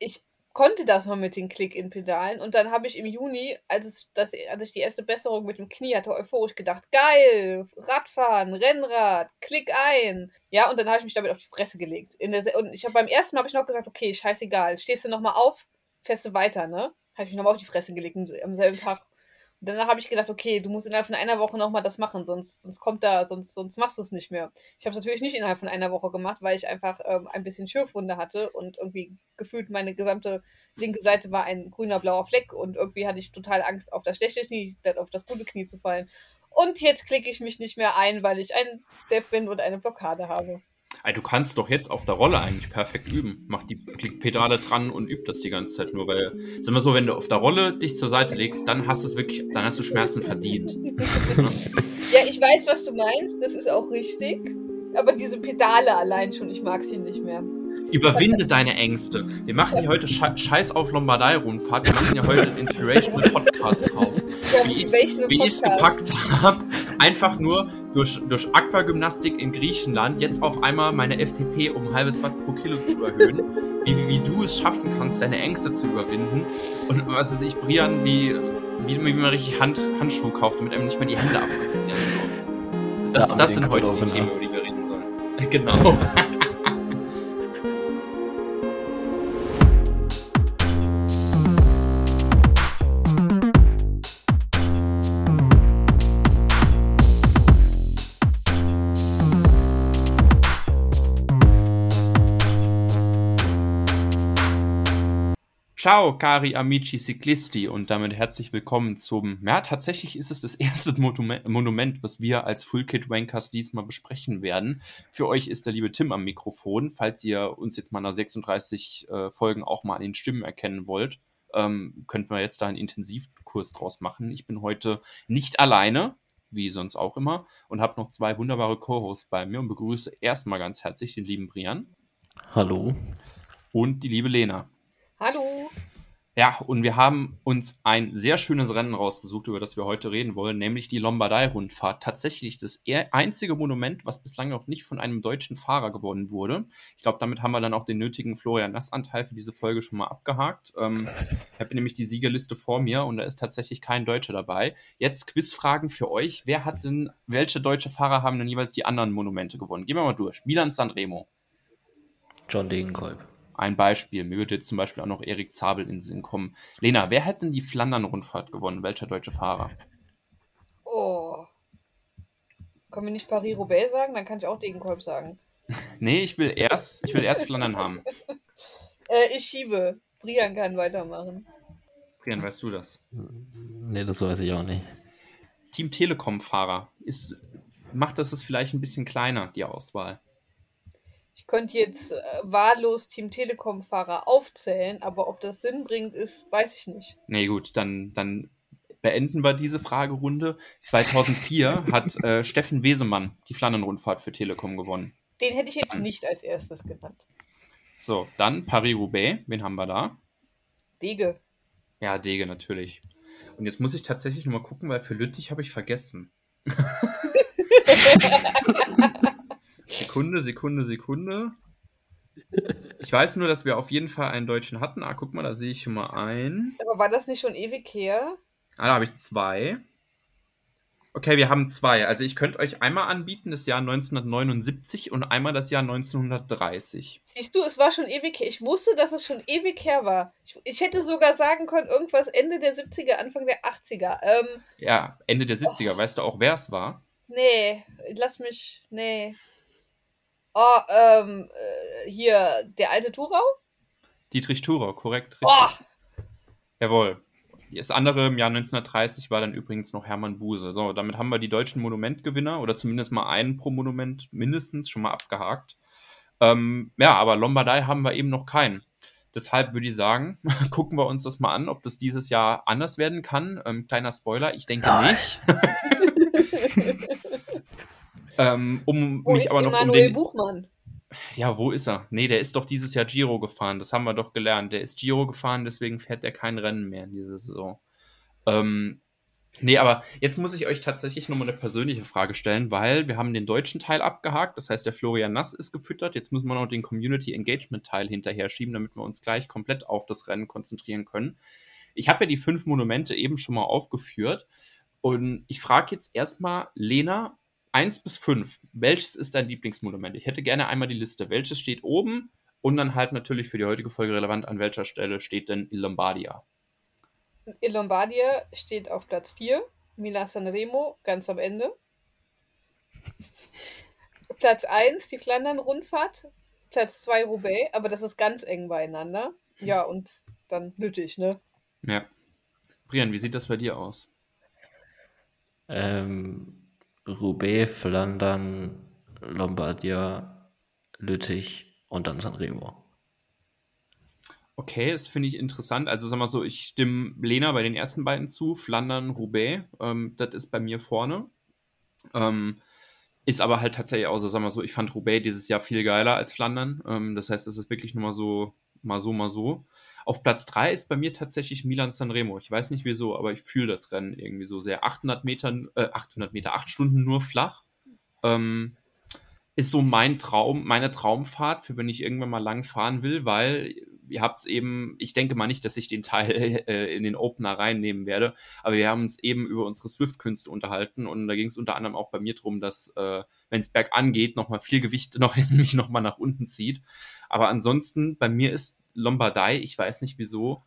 ich konnte das mal mit den Click-In-Pedalen und dann habe ich im Juni, als, es, das, als ich die erste Besserung mit dem Knie hatte, euphorisch gedacht, geil, Radfahren, Rennrad, Klick ein. Ja, und dann habe ich mich damit auf die Fresse gelegt. Der, und ich habe beim ersten Mal habe ich noch gesagt, okay, scheißegal, stehst du nochmal auf, fährst du weiter, ne? Habe ich mich nochmal auf die Fresse gelegt am selben Tag danach habe ich gedacht, okay, du musst innerhalb von einer Woche nochmal das machen, sonst, sonst kommt da, sonst, sonst machst du es nicht mehr. Ich habe es natürlich nicht innerhalb von einer Woche gemacht, weil ich einfach ähm, ein bisschen Schürfwunde hatte und irgendwie gefühlt meine gesamte linke Seite war ein grüner, blauer Fleck und irgendwie hatte ich total Angst, auf das schlechte Knie, auf das gute Knie zu fallen. Und jetzt klicke ich mich nicht mehr ein, weil ich ein Depp bin und eine Blockade habe. Also du kannst doch jetzt auf der Rolle eigentlich perfekt üben. Mach die Klickpedale dran und üb das die ganze Zeit nur, weil, sag mal so, wenn du auf der Rolle dich zur Seite legst, dann hast du wirklich, dann hast du Schmerzen verdient. ja, ich weiß, was du meinst, das ist auch richtig. Aber diese Pedale allein schon, ich mag sie nicht mehr. Überwinde deine Ängste. Wir machen hier heute Scheiß auf Lombardei-Rundfahrt. Wir machen ja heute einen Inspirational Podcast raus. Ja, wie ich es gepackt habe, einfach nur durch, durch Aquagymnastik in Griechenland jetzt auf einmal meine FTP um ein halbes Watt pro Kilo zu erhöhen. Wie, wie, wie du es schaffen kannst, deine Ängste zu überwinden. Und was ist ich, Brian, wie, wie, wie man richtig Hand, Handschuhe kauft, damit einem nicht mehr die Hände abfrieren. Das, das sind heute die Themen, über die wir reden sollen. Genau. Ciao, cari amici ciclisti und damit herzlich willkommen zum, ja, tatsächlich ist es das erste Monument, was wir als Full Kit Wankers diesmal besprechen werden. Für euch ist der liebe Tim am Mikrofon, falls ihr uns jetzt mal nach 36 äh, Folgen auch mal an den Stimmen erkennen wollt. Ähm, könnten wir jetzt da einen Intensivkurs draus machen. Ich bin heute nicht alleine, wie sonst auch immer, und habe noch zwei wunderbare Co-Hosts bei mir und begrüße erstmal ganz herzlich den lieben Brian. Hallo. Und die liebe Lena. Hallo. Ja, und wir haben uns ein sehr schönes Rennen rausgesucht, über das wir heute reden wollen, nämlich die Lombardei-Rundfahrt. Tatsächlich das einzige Monument, was bislang noch nicht von einem deutschen Fahrer gewonnen wurde. Ich glaube, damit haben wir dann auch den nötigen Florian Nass-Anteil für diese Folge schon mal abgehakt. Ähm, ich habe nämlich die Siegerliste vor mir und da ist tatsächlich kein Deutscher dabei. Jetzt Quizfragen für euch. Wer hat denn, welche deutsche Fahrer haben denn jeweils die anderen Monumente gewonnen? Gehen wir mal durch. Milan Sanremo. John Degenkolb ein Beispiel. Mir würde jetzt zum Beispiel auch noch Erik Zabel in den Sinn kommen. Lena, wer hat denn die Flandern-Rundfahrt gewonnen? Welcher deutsche Fahrer? Oh. Können wir nicht Paris-Roubaix sagen? Dann kann ich auch Degenkolb sagen. nee, ich will erst, ich will erst Flandern haben. äh, ich schiebe. Brian kann weitermachen. Brian, weißt du das? Nee, das weiß ich auch nicht. Team Telekom-Fahrer. macht das es vielleicht ein bisschen kleiner, die Auswahl? Ich könnte jetzt äh, wahllos Team Telekom-Fahrer aufzählen, aber ob das Sinn bringt, ist, weiß ich nicht. Nee, gut, dann, dann beenden wir diese Fragerunde. 2004 hat äh, Steffen Wesemann die Flandern-Rundfahrt für Telekom gewonnen. Den hätte ich jetzt dann. nicht als erstes genannt. So, dann Paris-Roubaix. Wen haben wir da? Dege. Ja, Dege natürlich. Und jetzt muss ich tatsächlich nochmal gucken, weil für Lüttich habe ich vergessen. Sekunde, Sekunde, Sekunde. Ich weiß nur, dass wir auf jeden Fall einen Deutschen hatten. Ah, guck mal, da sehe ich schon mal einen. Aber war das nicht schon ewig her? Ah, da habe ich zwei. Okay, wir haben zwei. Also ich könnte euch einmal anbieten, das Jahr 1979 und einmal das Jahr 1930. Siehst du, es war schon ewig her. Ich wusste, dass es schon ewig her war. Ich, ich hätte sogar sagen können, irgendwas Ende der 70er, Anfang der 80er. Ähm, ja, Ende der 70er. Oh. Weißt du auch, wer es war? Nee, lass mich. Nee. Oh, ähm, äh, hier, der alte Thurau? Dietrich Thurau, korrekt. Richtig. Oh. Jawohl. Das andere im Jahr 1930 war dann übrigens noch Hermann Buse. So, damit haben wir die deutschen Monumentgewinner oder zumindest mal einen pro Monument mindestens schon mal abgehakt. Ähm, ja, aber Lombardei haben wir eben noch keinen. Deshalb würde ich sagen, gucken wir uns das mal an, ob das dieses Jahr anders werden kann. Ähm, kleiner Spoiler, ich denke Nein. nicht. Ähm, um wo mich ist aber noch Emanuel um den... Buchmann? Ja, wo ist er? Nee, der ist doch dieses Jahr Giro gefahren. Das haben wir doch gelernt. Der ist Giro gefahren, deswegen fährt er kein Rennen mehr in dieser Saison. Ähm, Nee, aber jetzt muss ich euch tatsächlich nochmal eine persönliche Frage stellen, weil wir haben den deutschen Teil abgehakt. Das heißt, der Florian Nass ist gefüttert. Jetzt müssen wir noch den Community Engagement Teil hinterher schieben, damit wir uns gleich komplett auf das Rennen konzentrieren können. Ich habe ja die fünf Monumente eben schon mal aufgeführt. Und ich frage jetzt erstmal, Lena, 1 bis 5, welches ist dein Lieblingsmonument? Ich hätte gerne einmal die Liste. Welches steht oben? Und dann halt natürlich für die heutige Folge relevant, an welcher Stelle steht denn Il Lombardia? Il Lombardia steht auf Platz 4, Milan Sanremo ganz am Ende. Platz 1, die Flandern-Rundfahrt. Platz 2, Roubaix, aber das ist ganz eng beieinander. Ja, und dann Lüttich, ne? Ja. Brian, wie sieht das bei dir aus? Ähm, Roubaix, Flandern, Lombardia, Lüttich und dann Sanremo. Okay, das finde ich interessant. Also sag mal so, ich stimme Lena bei den ersten beiden zu, Flandern, Roubaix, ähm, das ist bei mir vorne. Ähm, ist aber halt tatsächlich auch so, sag mal so, ich fand Roubaix dieses Jahr viel geiler als Flandern. Ähm, das heißt, es ist wirklich nur mal so, mal so, mal so. Auf Platz 3 ist bei mir tatsächlich Milan Sanremo. Ich weiß nicht wieso, aber ich fühle das Rennen irgendwie so sehr. 800 Meter, äh, 800 Meter, 8 Stunden nur flach. Ähm, ist so mein Traum, meine Traumfahrt, für wenn ich irgendwann mal lang fahren will, weil ihr habt es eben, ich denke mal nicht, dass ich den Teil äh, in den Opener reinnehmen werde, aber wir haben uns eben über unsere Swift-Künste unterhalten und da ging es unter anderem auch bei mir darum, dass, äh, wenn es bergan geht, nochmal viel Gewicht noch mich nochmal nach unten zieht. Aber ansonsten, bei mir ist Lombardei, ich weiß nicht wieso,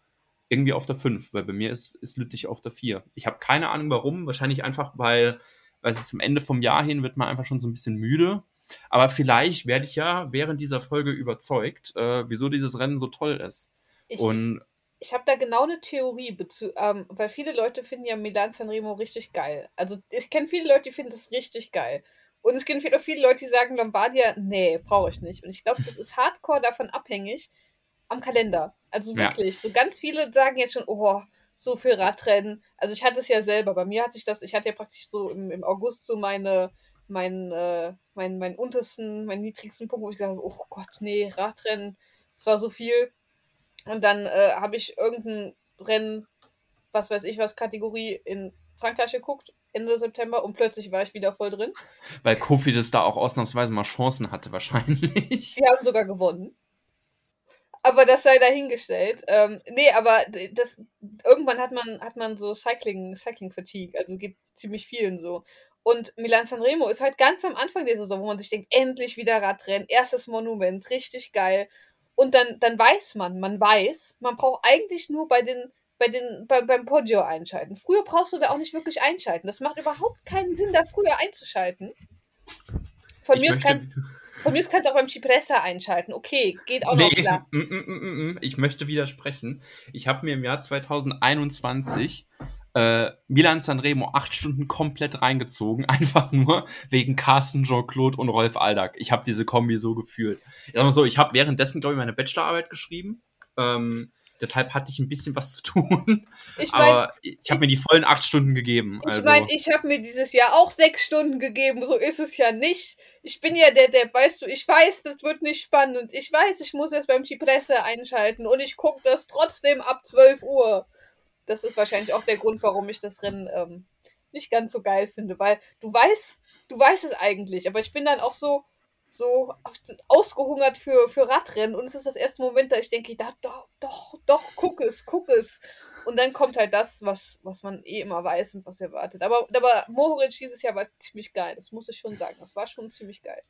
irgendwie auf der 5, weil bei mir ist, ist Lüttich auf der 4. Ich habe keine Ahnung warum, wahrscheinlich einfach, weil, weil zum Ende vom Jahr hin wird man einfach schon so ein bisschen müde. Aber vielleicht werde ich ja während dieser Folge überzeugt, äh, wieso dieses Rennen so toll ist. Ich, Und ich habe da genau eine Theorie, ähm, weil viele Leute finden ja Milan Sanremo richtig geil. Also ich kenne viele Leute, die finden das richtig geil. Und es gibt viele Leute, die sagen Lombardia, nee, brauche ich nicht. Und ich glaube, das ist hardcore davon abhängig, am Kalender. Also wirklich. Ja. So ganz viele sagen jetzt schon, oh, so viel Radrennen. Also ich hatte es ja selber. Bei mir hatte ich das, ich hatte ja praktisch so im, im August so meine, mein, äh, mein, mein untersten, meinen niedrigsten Punkt, wo ich gedacht habe, oh Gott, nee, Radrennen, es war so viel. Und dann äh, habe ich irgendein Rennen, was weiß ich was, Kategorie in Frankreich geguckt, Ende September und plötzlich war ich wieder voll drin. Weil Kofi das da auch ausnahmsweise mal Chancen hatte, wahrscheinlich. Sie haben sogar gewonnen aber das sei dahingestellt. Ähm, nee, aber das, irgendwann hat man, hat man so Cycling, Cycling Fatigue, also geht ziemlich vielen so. Und Milan Sanremo ist halt ganz am Anfang der Saison, wo man sich denkt, endlich wieder Radrennen, erstes Monument, richtig geil. Und dann, dann weiß man, man weiß, man braucht eigentlich nur bei den, bei den, bei, beim Poggio einschalten. Früher brauchst du da auch nicht wirklich einschalten. Das macht überhaupt keinen Sinn, da früher einzuschalten. Von ich mir ist kein, von mir kannst du auch beim Cipressa einschalten. Okay, geht auch nee, noch klar. Mm, mm, mm, ich möchte widersprechen. Ich habe mir im Jahr 2021 äh, Milan Sanremo acht Stunden komplett reingezogen, einfach nur wegen Carsten, Jean-Claude und Rolf Aldag. Ich habe diese Kombi so gefühlt. Ich sag mal so, ich habe währenddessen, glaube ich, meine Bachelorarbeit geschrieben. Ähm, Deshalb hatte ich ein bisschen was zu tun. Ich mein, aber ich habe mir die vollen acht Stunden gegeben. Also. Ich meine, ich habe mir dieses Jahr auch sechs Stunden gegeben. So ist es ja nicht. Ich bin ja der, der, weißt du, ich weiß, das wird nicht spannend. Ich weiß, ich muss jetzt beim Cipresse einschalten und ich gucke das trotzdem ab 12 Uhr. Das ist wahrscheinlich auch der Grund, warum ich das Rennen ähm, nicht ganz so geil finde, weil du weißt, du weißt es eigentlich, aber ich bin dann auch so, so ausgehungert für, für Radrennen und es ist das erste Moment, da ich denke, da, doch, doch, doch, guck es, guck es. Und dann kommt halt das, was, was man eh immer weiß und was erwartet. Aber, aber Mohoric dieses Jahr war ziemlich geil, das muss ich schon sagen. Das war schon ziemlich geil.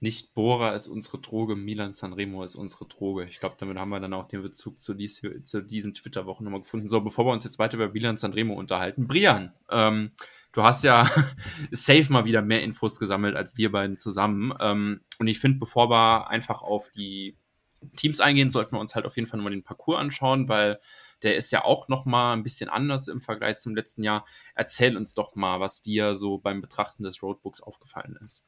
Nicht Bora ist unsere Droge, Milan Sanremo ist unsere Droge. Ich glaube, damit haben wir dann auch den Bezug zu, dies, zu diesen Twitter-Wochen nochmal gefunden. So, bevor wir uns jetzt weiter über Milan Sanremo unterhalten. Brian, ähm, du hast ja safe mal wieder mehr Infos gesammelt als wir beiden zusammen. Ähm, und ich finde, bevor wir einfach auf die Teams eingehen, sollten wir uns halt auf jeden Fall nochmal den Parcours anschauen, weil der ist ja auch nochmal ein bisschen anders im Vergleich zum letzten Jahr. Erzähl uns doch mal, was dir so beim Betrachten des Roadbooks aufgefallen ist.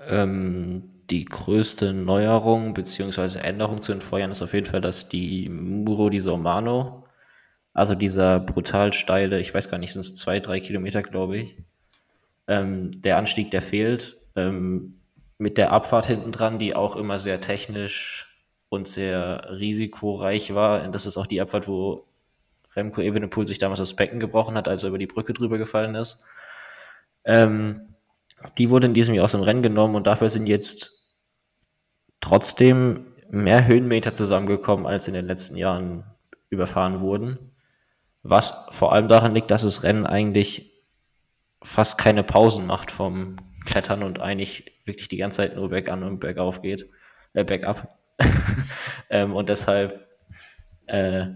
Ähm, die größte Neuerung bzw. Änderung zu den Vorjahren ist auf jeden Fall, dass die Muro di Sormano, also dieser brutal steile, ich weiß gar nicht, sind es zwei, drei Kilometer, glaube ich, ähm, der Anstieg, der fehlt. Ähm, mit der Abfahrt hinten dran, die auch immer sehr technisch und sehr risikoreich war. Das ist auch die Abfahrt, wo Remco Evenepoel sich damals das Becken gebrochen hat, als er über die Brücke drüber gefallen ist. Ähm, die wurde in diesem Jahr aus dem Rennen genommen und dafür sind jetzt trotzdem mehr Höhenmeter zusammengekommen, als in den letzten Jahren überfahren wurden. Was vor allem daran liegt, dass das Rennen eigentlich fast keine Pausen macht vom Klettern und eigentlich wirklich die ganze Zeit nur bergan und bergauf geht, äh, bergab. ähm, und deshalb äh,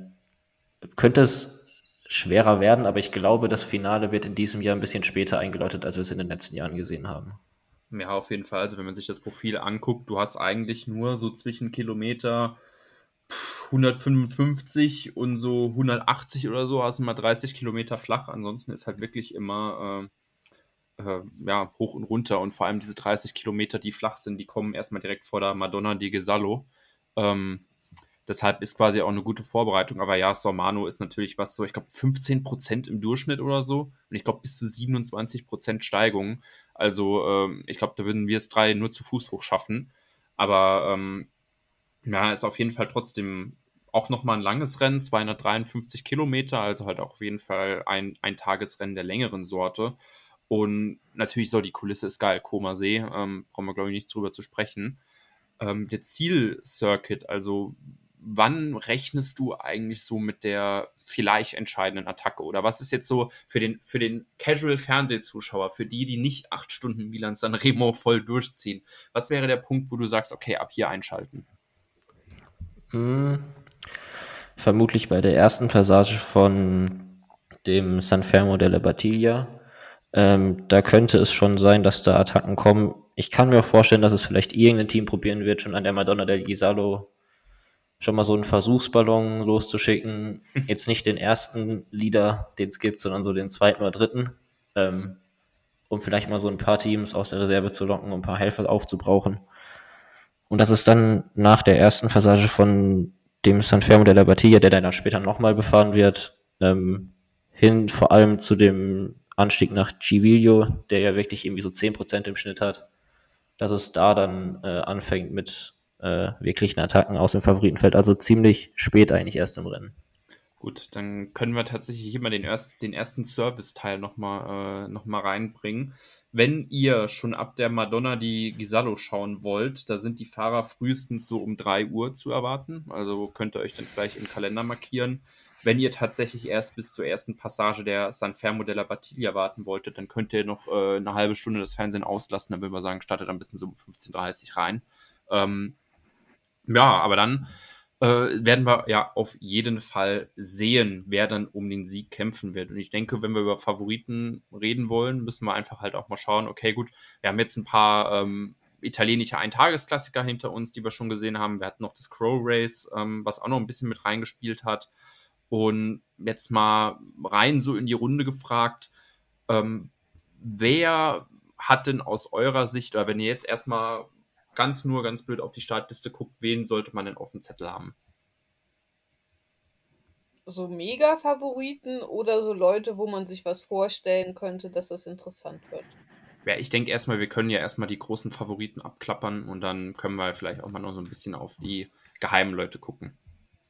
könnte es schwerer werden, aber ich glaube, das Finale wird in diesem Jahr ein bisschen später eingeläutet, als wir es in den letzten Jahren gesehen haben. Ja, auf jeden Fall. Also wenn man sich das Profil anguckt, du hast eigentlich nur so zwischen Kilometer 155 und so 180 oder so, hast du mal 30 Kilometer flach. Ansonsten ist halt wirklich immer äh, äh, ja, hoch und runter. Und vor allem diese 30 Kilometer, die flach sind, die kommen erstmal direkt vor der Madonna di Gesallo. Ähm, deshalb ist quasi auch eine gute Vorbereitung. Aber ja, Sormano ist natürlich was so, ich glaube, 15% im Durchschnitt oder so. Und ich glaube, bis zu 27% Steigung. Also ähm, ich glaube, da würden wir es drei nur zu Fuß hochschaffen. Aber ähm, ja, ist auf jeden Fall trotzdem auch nochmal ein langes Rennen, 253 Kilometer, also halt auch auf jeden Fall ein, ein Tagesrennen der längeren Sorte. Und natürlich soll die Kulisse ist geil, Koma See, ähm, brauchen wir glaube ich nicht drüber zu sprechen. Ähm, der Zielcircuit, also wann rechnest du eigentlich so mit der vielleicht entscheidenden Attacke? Oder was ist jetzt so für den, für den Casual-Fernsehzuschauer, für die, die nicht acht Stunden Milan San Remo voll durchziehen? Was wäre der Punkt, wo du sagst, okay, ab hier einschalten? Hm, vermutlich bei der ersten Passage von dem San Fermo della Battiglia. Ähm, da könnte es schon sein, dass da Attacken kommen. Ich kann mir auch vorstellen, dass es vielleicht irgendein Team probieren wird, schon an der Madonna del Gisalo schon mal so einen Versuchsballon loszuschicken. Jetzt nicht den ersten Leader, den es gibt, sondern so den zweiten oder dritten. Ähm, um vielleicht mal so ein paar Teams aus der Reserve zu locken, um ein paar Helfer aufzubrauchen. Und das ist dann nach der ersten Passage von dem San Fermo della Battiglia, der dann später nochmal befahren wird, ähm, hin vor allem zu dem Anstieg nach Civilio, der ja wirklich irgendwie so 10% im Schnitt hat, dass es da dann äh, anfängt mit äh, wirklichen Attacken aus dem Favoritenfeld. Also ziemlich spät eigentlich erst im Rennen. Gut, dann können wir tatsächlich immer den, erst, den ersten Service-Teil nochmal äh, noch reinbringen. Wenn ihr schon ab der Madonna die Gisallo schauen wollt, da sind die Fahrer frühestens so um 3 Uhr zu erwarten. Also könnt ihr euch dann vielleicht im Kalender markieren. Wenn ihr tatsächlich erst bis zur ersten Passage der San Fermo della Battiglia warten wolltet, dann könnt ihr noch äh, eine halbe Stunde das Fernsehen auslassen. Dann würde man sagen, startet ein bisschen so um 15.30 Uhr rein. Ähm, ja, aber dann äh, werden wir ja auf jeden Fall sehen, wer dann um den Sieg kämpfen wird. Und ich denke, wenn wir über Favoriten reden wollen, müssen wir einfach halt auch mal schauen, okay, gut, wir haben jetzt ein paar ähm, italienische Eintagesklassiker hinter uns, die wir schon gesehen haben. Wir hatten noch das Crow Race, ähm, was auch noch ein bisschen mit reingespielt hat. Und jetzt mal rein so in die Runde gefragt, ähm, wer hat denn aus eurer Sicht, oder wenn ihr jetzt erstmal ganz nur ganz blöd auf die Startliste guckt, wen sollte man denn auf dem Zettel haben? So Mega-Favoriten oder so Leute, wo man sich was vorstellen könnte, dass das interessant wird? Ja, ich denke erstmal, wir können ja erstmal die großen Favoriten abklappern und dann können wir vielleicht auch mal noch so ein bisschen auf die geheimen Leute gucken.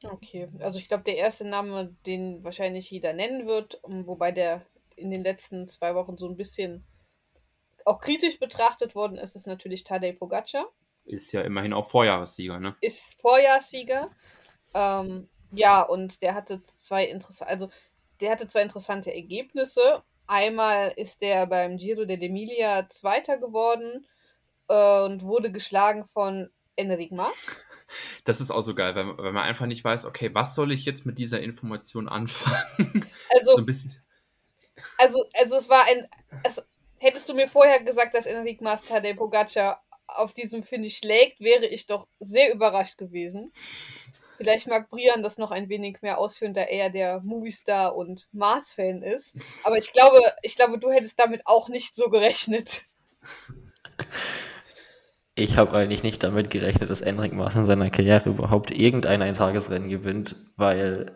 Okay, also ich glaube, der erste Name, den wahrscheinlich jeder nennen wird, wobei der in den letzten zwei Wochen so ein bisschen auch kritisch betrachtet worden ist, ist natürlich Tadej Pogacar. Ist ja immerhin auch Vorjahressieger, ne? Ist Vorjahressieger. Ähm, ja, und der hatte zwei interessante, also der hatte zwei interessante Ergebnisse. Einmal ist der beim Giro dell'Emilia Zweiter geworden äh, und wurde geschlagen von Enric Mas. Das ist auch so geil, wenn, wenn man einfach nicht weiß, okay, was soll ich jetzt mit dieser Information anfangen? Also, so ein bisschen. also, also es war ein, es, hättest du mir vorher gesagt, dass Enric Mas Tadej Pogacar auf diesem Finish schlägt, wäre ich doch sehr überrascht gewesen. Vielleicht mag Brian das noch ein wenig mehr ausführen, da er der Movistar und Mars-Fan ist. Aber ich glaube, ich glaube, du hättest damit auch nicht so gerechnet. Ich habe eigentlich nicht damit gerechnet, dass Enric Maas in seiner Karriere überhaupt irgendein Eintagesrennen gewinnt, weil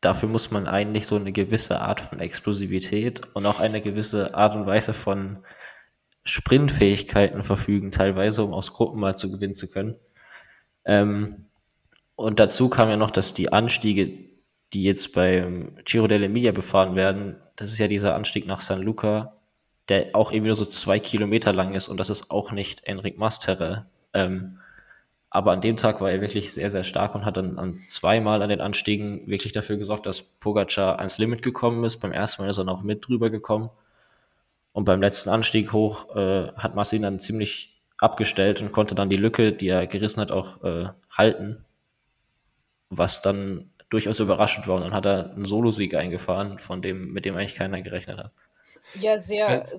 dafür muss man eigentlich so eine gewisse Art von Explosivität und auch eine gewisse Art und Weise von Sprintfähigkeiten verfügen, teilweise, um aus Gruppen mal zu gewinnen zu können. Ähm, und dazu kam ja noch, dass die Anstiege die jetzt beim Giro dell'Emilia befahren werden, das ist ja dieser Anstieg nach San Luca, der auch eben nur so zwei Kilometer lang ist und das ist auch nicht Enric Masterre. Ähm, aber an dem Tag war er wirklich sehr, sehr stark und hat dann an zweimal an den Anstiegen wirklich dafür gesorgt, dass Pogacar ans Limit gekommen ist. Beim ersten Mal ist er noch mit drüber gekommen. Und beim letzten Anstieg hoch äh, hat Massi dann ziemlich abgestellt und konnte dann die Lücke, die er gerissen hat, auch äh, halten. Was dann durchaus überraschend war. Und dann hat er einen Solosieg eingefahren, von dem, mit dem eigentlich keiner gerechnet hat. Ja, sehr. Äh,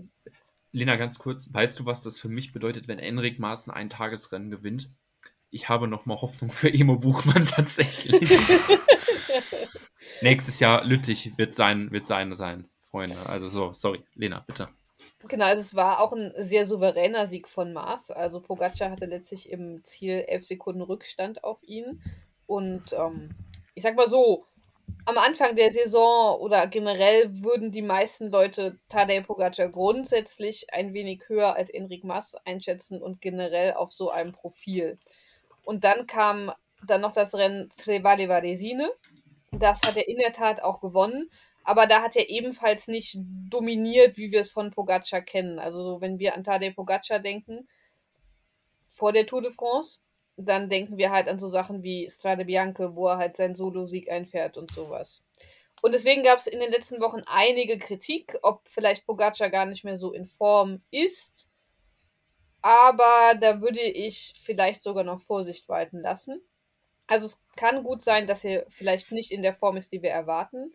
Lena, ganz kurz, weißt du, was das für mich bedeutet, wenn Enrik Maaßen ein Tagesrennen gewinnt? ich habe noch mal Hoffnung für Emo Buchmann tatsächlich. Nächstes Jahr Lüttich wird sein, wird sein, sein, Freunde. Also so, sorry, Lena, bitte. Genau, also es war auch ein sehr souveräner Sieg von Mars. Also Pogacar hatte letztlich im Ziel elf Sekunden Rückstand auf ihn. Und ähm, ich sag mal so, am Anfang der Saison oder generell würden die meisten Leute Tadej Pogacar grundsätzlich ein wenig höher als Enric Mas einschätzen und generell auf so einem Profil. Und dann kam dann noch das Rennen Trevale Varesine. Das hat er in der Tat auch gewonnen. Aber da hat er ebenfalls nicht dominiert, wie wir es von Pogacar kennen. Also wenn wir an Tadej Pogacar denken, vor der Tour de France, dann denken wir halt an so Sachen wie Strade Bianche, wo er halt seinen Solo-Sieg einfährt und sowas. Und deswegen gab es in den letzten Wochen einige Kritik, ob vielleicht Pogacar gar nicht mehr so in Form ist aber da würde ich vielleicht sogar noch Vorsicht walten lassen. Also es kann gut sein, dass er vielleicht nicht in der Form ist, die wir erwarten.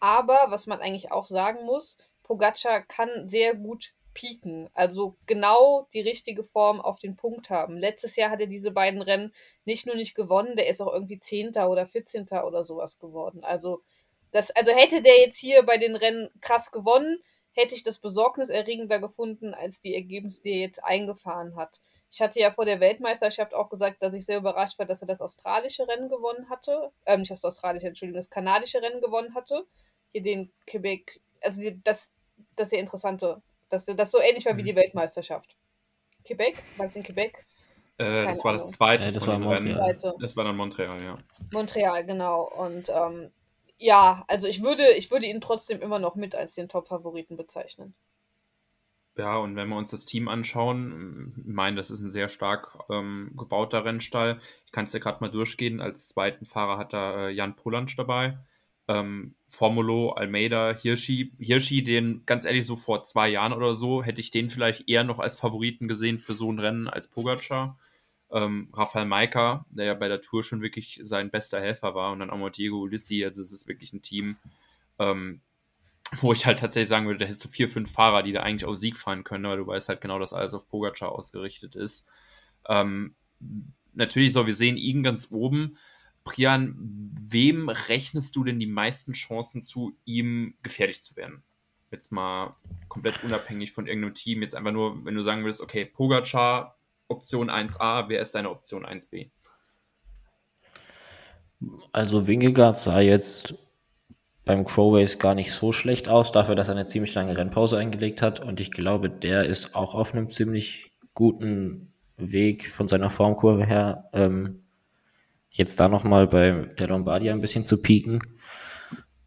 Aber was man eigentlich auch sagen muss, Pogacar kann sehr gut pieken. Also genau die richtige Form auf den Punkt haben. Letztes Jahr hat er diese beiden Rennen nicht nur nicht gewonnen, der ist auch irgendwie Zehnter oder Vierzehnter oder sowas geworden. Also das, also hätte der jetzt hier bei den Rennen krass gewonnen, hätte ich das besorgniserregender gefunden als die Ergebnisse, die er jetzt eingefahren hat. Ich hatte ja vor der Weltmeisterschaft auch gesagt, dass ich sehr überrascht war, dass er das australische Rennen gewonnen hatte. Ähm, nicht das australische, Entschuldigung, das kanadische Rennen gewonnen hatte. Hier den Quebec, also das, das ist sehr interessante, dass das so ähnlich war wie die mhm. Weltmeisterschaft. Quebec? War es in Quebec? Äh, das war das zweite. Ja, das, war Rennen. das war dann Montreal, ja. Montreal, genau. Und ähm, ja, also ich würde, ich würde ihn trotzdem immer noch mit als den Top-Favoriten bezeichnen. Ja, und wenn wir uns das Team anschauen, ich meine, das ist ein sehr stark ähm, gebauter Rennstall. Ich kann es ja gerade mal durchgehen. Als zweiten Fahrer hat er äh, Jan Polansch dabei. Ähm, Formulo, Almeida, Hirschi. Hirschi, den ganz ehrlich so vor zwei Jahren oder so, hätte ich den vielleicht eher noch als Favoriten gesehen für so ein Rennen als Pogacar ähm, Rafael Maika, der ja bei der Tour schon wirklich sein bester Helfer war, und dann auch mal Diego Ulissi, also es ist wirklich ein Team, ähm, wo ich halt tatsächlich sagen würde, da hättest du vier, fünf Fahrer, die da eigentlich auf Sieg fahren können, weil du weißt halt genau, dass alles auf Pogacar ausgerichtet ist. Ähm, natürlich so, wir sehen ihn ganz oben. Prian, wem rechnest du denn die meisten Chancen zu, ihm gefährlich zu werden? Jetzt mal komplett unabhängig von irgendeinem Team, jetzt einfach nur, wenn du sagen würdest, okay, Pogacar Option 1a, wer ist deine Option 1b? Also Wingegaard sah jetzt beim Crow Race gar nicht so schlecht aus, dafür, dass er eine ziemlich lange Rennpause eingelegt hat. Und ich glaube, der ist auch auf einem ziemlich guten Weg von seiner Formkurve her, ähm, jetzt da nochmal bei der Lombardia ein bisschen zu pieken.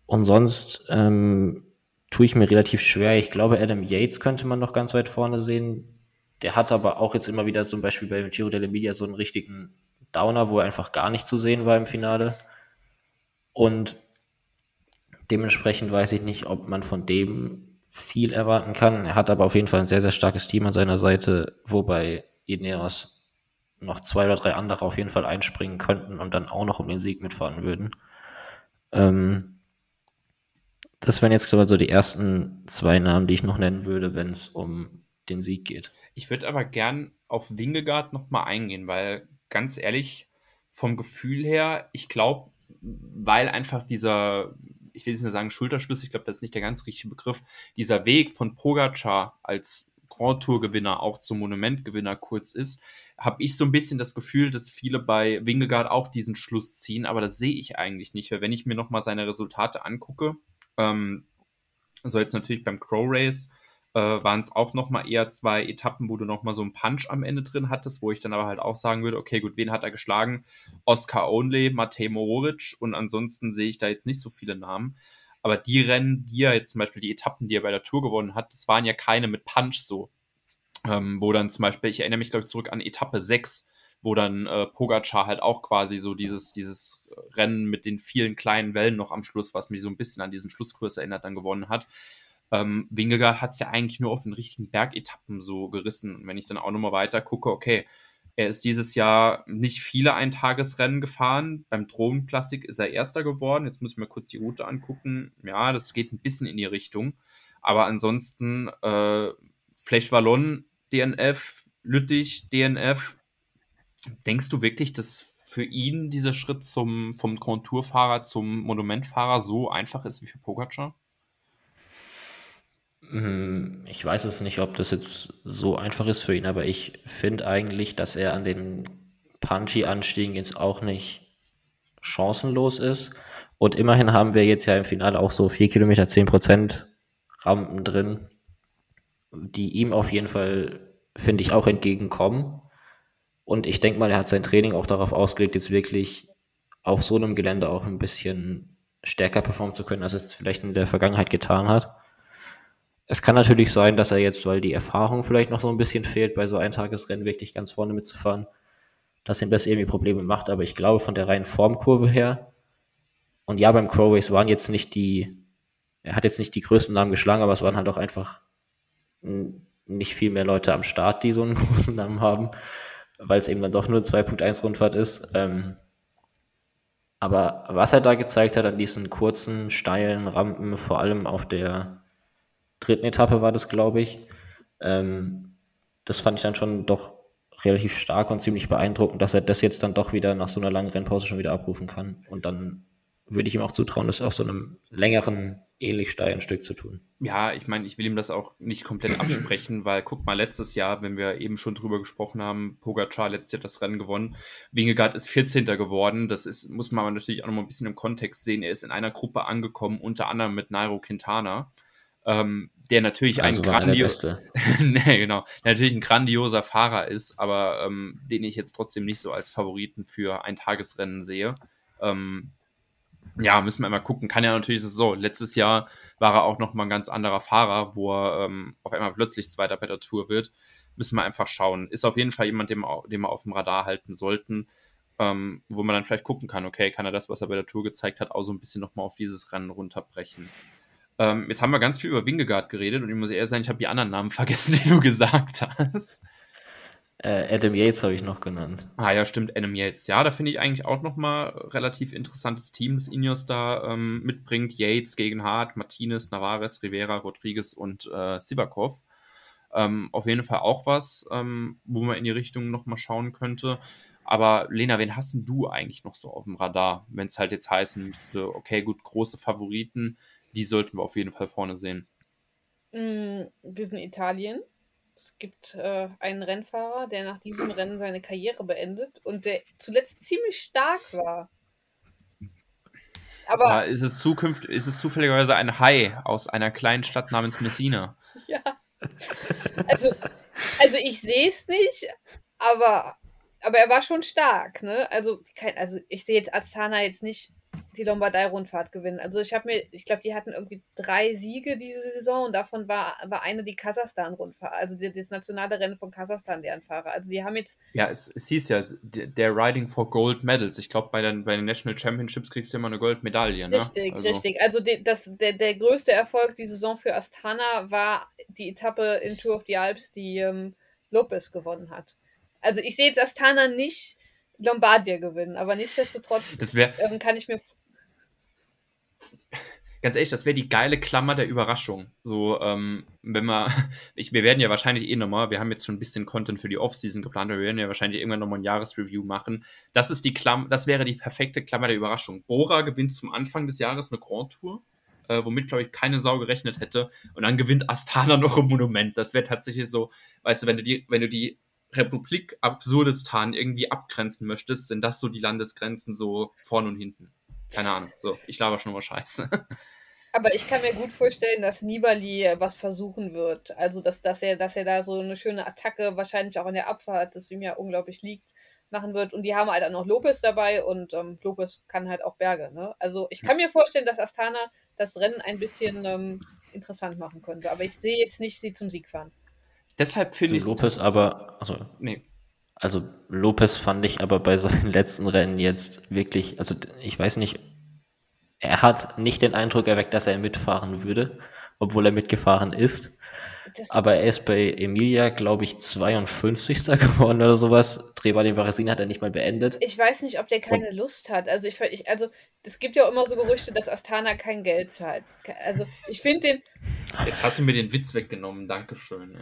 Und sonst ähm, tue ich mir relativ schwer. Ich glaube, Adam Yates könnte man noch ganz weit vorne sehen. Der hat aber auch jetzt immer wieder zum Beispiel bei Giro della Media so einen richtigen Downer, wo er einfach gar nicht zu sehen war im Finale. Und dementsprechend weiß ich nicht, ob man von dem viel erwarten kann. Er hat aber auf jeden Fall ein sehr, sehr starkes Team an seiner Seite, wobei Ineos noch zwei oder drei andere auf jeden Fall einspringen könnten und dann auch noch um den Sieg mitfahren würden. Ähm, das wären jetzt so die ersten zwei Namen, die ich noch nennen würde, wenn es um den Sieg geht. Ich würde aber gern auf Wingegaard nochmal eingehen, weil ganz ehrlich, vom Gefühl her, ich glaube, weil einfach dieser, ich will jetzt nicht sagen Schulterschluss, ich glaube, das ist nicht der ganz richtige Begriff, dieser Weg von Pogacar als Grand Tour-Gewinner auch zum Monumentgewinner kurz ist, habe ich so ein bisschen das Gefühl, dass viele bei Wingegaard auch diesen Schluss ziehen, aber das sehe ich eigentlich nicht, weil wenn ich mir nochmal seine Resultate angucke, ähm, also jetzt natürlich beim Crow Race, äh, waren es auch nochmal eher zwei Etappen, wo du nochmal so einen Punch am Ende drin hattest, wo ich dann aber halt auch sagen würde, okay, gut, wen hat er geschlagen? Oscar Only, Matej Mohoric und ansonsten sehe ich da jetzt nicht so viele Namen. Aber die Rennen, die er jetzt zum Beispiel, die Etappen, die er bei der Tour gewonnen hat, das waren ja keine mit Punch so. Ähm, wo dann zum Beispiel, ich erinnere mich, glaube ich, zurück an Etappe 6, wo dann äh, Pogacar halt auch quasi so dieses, dieses Rennen mit den vielen kleinen Wellen noch am Schluss, was mich so ein bisschen an diesen Schlusskurs erinnert, dann gewonnen hat. Ähm, Wingegaard hat es ja eigentlich nur auf den richtigen Bergetappen so gerissen. Und wenn ich dann auch nochmal weiter gucke, okay, er ist dieses Jahr nicht viele Eintagesrennen gefahren. Beim Drohnenklassik ist er Erster geworden. Jetzt muss ich mir kurz die Route angucken. Ja, das geht ein bisschen in die Richtung. Aber ansonsten äh, Flech Wallon, DNF, Lüttich, DNF, Denkst du wirklich, dass für ihn dieser Schritt zum, vom Grand Tour-Fahrer zum Monumentfahrer so einfach ist wie für Pogacar? Hm, ich weiß es nicht, ob das jetzt so einfach ist für ihn, aber ich finde eigentlich, dass er an den Punchy-Anstiegen jetzt auch nicht chancenlos ist. Und immerhin haben wir jetzt ja im Finale auch so 4 Kilometer 10% Rampen drin, die ihm auf jeden Fall, finde ich, auch entgegenkommen. Und ich denke mal, er hat sein Training auch darauf ausgelegt, jetzt wirklich auf so einem Gelände auch ein bisschen stärker performen zu können, als er es vielleicht in der Vergangenheit getan hat. Es kann natürlich sein, dass er jetzt, weil die Erfahrung vielleicht noch so ein bisschen fehlt, bei so Eintagesrennen wirklich ganz vorne mitzufahren, dass ihm das irgendwie Probleme macht. Aber ich glaube, von der reinen Formkurve her, und ja, beim Crow Race waren jetzt nicht die, er hat jetzt nicht die größten Namen geschlagen, aber es waren halt auch einfach nicht viel mehr Leute am Start, die so einen großen Namen haben weil es eben dann doch nur 2.1 Rundfahrt ist. Ähm, aber was er da gezeigt hat an diesen kurzen, steilen Rampen, vor allem auf der dritten Etappe war das, glaube ich, ähm, das fand ich dann schon doch relativ stark und ziemlich beeindruckend, dass er das jetzt dann doch wieder nach so einer langen Rennpause schon wieder abrufen kann. Und dann würde ich ihm auch zutrauen, das auf so einem längeren ähnlich steilen Stück zu tun. Ja, ich meine, ich will ihm das auch nicht komplett absprechen, weil guck mal, letztes Jahr, wenn wir eben schon drüber gesprochen haben, Pogacar letztes Jahr das Rennen gewonnen, Wingegaard ist 14. geworden, das ist, muss man natürlich auch noch mal ein bisschen im Kontext sehen, er ist in einer Gruppe angekommen, unter anderem mit Nairo Quintana, ähm, der natürlich also ein grandioser, nee, genau, natürlich ein grandioser Fahrer ist, aber ähm, den ich jetzt trotzdem nicht so als Favoriten für ein Tagesrennen sehe. Ähm, ja, müssen wir mal gucken. Kann ja natürlich so. Letztes Jahr war er auch noch mal ein ganz anderer Fahrer, wo er ähm, auf einmal plötzlich Zweiter bei der Tour wird. Müssen wir einfach schauen. Ist auf jeden Fall jemand, den wir, den wir auf dem Radar halten sollten, ähm, wo man dann vielleicht gucken kann, okay, kann er das, was er bei der Tour gezeigt hat, auch so ein bisschen noch mal auf dieses Rennen runterbrechen. Ähm, jetzt haben wir ganz viel über Wingegaard geredet und ich muss eher sagen, ich habe die anderen Namen vergessen, die du gesagt hast. Äh, Adam Yates habe ich noch genannt. Ah ja, stimmt, Adam Yates. Ja, da finde ich eigentlich auch nochmal relativ interessantes Team, das Ineos da ähm, mitbringt. Yates gegen Hart, Martinez, Navarez, Rivera, Rodriguez und äh, Sivakov. Ähm, auf jeden Fall auch was, ähm, wo man in die Richtung nochmal schauen könnte. Aber Lena, wen hast du eigentlich noch so auf dem Radar, wenn es halt jetzt heißen müsste, okay, gut, große Favoriten, die sollten wir auf jeden Fall vorne sehen? Mm, wir sind Italien. Es gibt äh, einen Rennfahrer, der nach diesem Rennen seine Karriere beendet und der zuletzt ziemlich stark war. Aber ja, ist, es zukünftig, ist es zufälligerweise ein Hai aus einer kleinen Stadt namens Messina? Ja. Also, also ich sehe es nicht, aber, aber er war schon stark. Ne? Also, kein, also ich sehe jetzt Astana jetzt nicht die Lombardei-Rundfahrt gewinnen. Also ich habe mir, ich glaube, die hatten irgendwie drei Siege diese Saison und davon war, war eine die Kasachstan-Rundfahrt, also das nationale Rennen von Kasachstan, deren Fahrer. Also die haben jetzt. Ja, es, es hieß ja, der Riding for Gold Medals. Ich glaube, bei den, bei den National Championships kriegst du immer eine Goldmedaille. Ne? Richtig, also. richtig. Also die, das, der, der größte Erfolg die Saison für Astana war die Etappe in Tour of the Alps, die ähm, Lopez gewonnen hat. Also ich sehe jetzt Astana nicht Lombardia gewinnen, aber nichtsdestotrotz ähm, kann ich mir ganz ehrlich, das wäre die geile Klammer der Überraschung. So, ähm, wenn wir, ich, wir werden ja wahrscheinlich eh nochmal, wir haben jetzt schon ein bisschen Content für die Offseason geplant, wir werden ja wahrscheinlich irgendwann nochmal ein Jahresreview machen. Das ist die Klammer, das wäre die perfekte Klammer der Überraschung. Bora gewinnt zum Anfang des Jahres eine Grand Tour, äh, womit, glaube ich, keine Sau gerechnet hätte. Und dann gewinnt Astana noch ein Monument. Das wäre tatsächlich so, weißt du, wenn du die, wenn du die Republik Absurdistan irgendwie abgrenzen möchtest, sind das so die Landesgrenzen so vorn und hinten. Keine Ahnung. So, ich laber schon mal Scheiße. Aber ich kann mir gut vorstellen, dass Nibali äh, was versuchen wird. Also, dass, dass, er, dass er da so eine schöne Attacke, wahrscheinlich auch in der Abfahrt, das ihm ja unglaublich liegt, machen wird. Und die haben halt auch noch Lopez dabei und ähm, Lopez kann halt auch Berge. Ne? Also, ich kann mir vorstellen, dass Astana das Rennen ein bisschen ähm, interessant machen könnte. Aber ich sehe jetzt nicht, sie zum Sieg fahren. Deshalb finde ich. Lopez aber. Also, nee. Also, Lopez fand ich aber bei seinen letzten Rennen jetzt wirklich. Also, ich weiß nicht, er hat nicht den Eindruck erweckt, dass er mitfahren würde, obwohl er mitgefahren ist. Das aber er ist bei Emilia, glaube ich, 52. geworden oder sowas. Drehbar den Varesin hat er nicht mal beendet. Ich weiß nicht, ob der keine Und Lust hat. Also ich, ich, also es gibt ja immer so Gerüchte, dass Astana kein Geld zahlt. Also ich finde den. Jetzt hast du mir den Witz weggenommen, Dankeschön.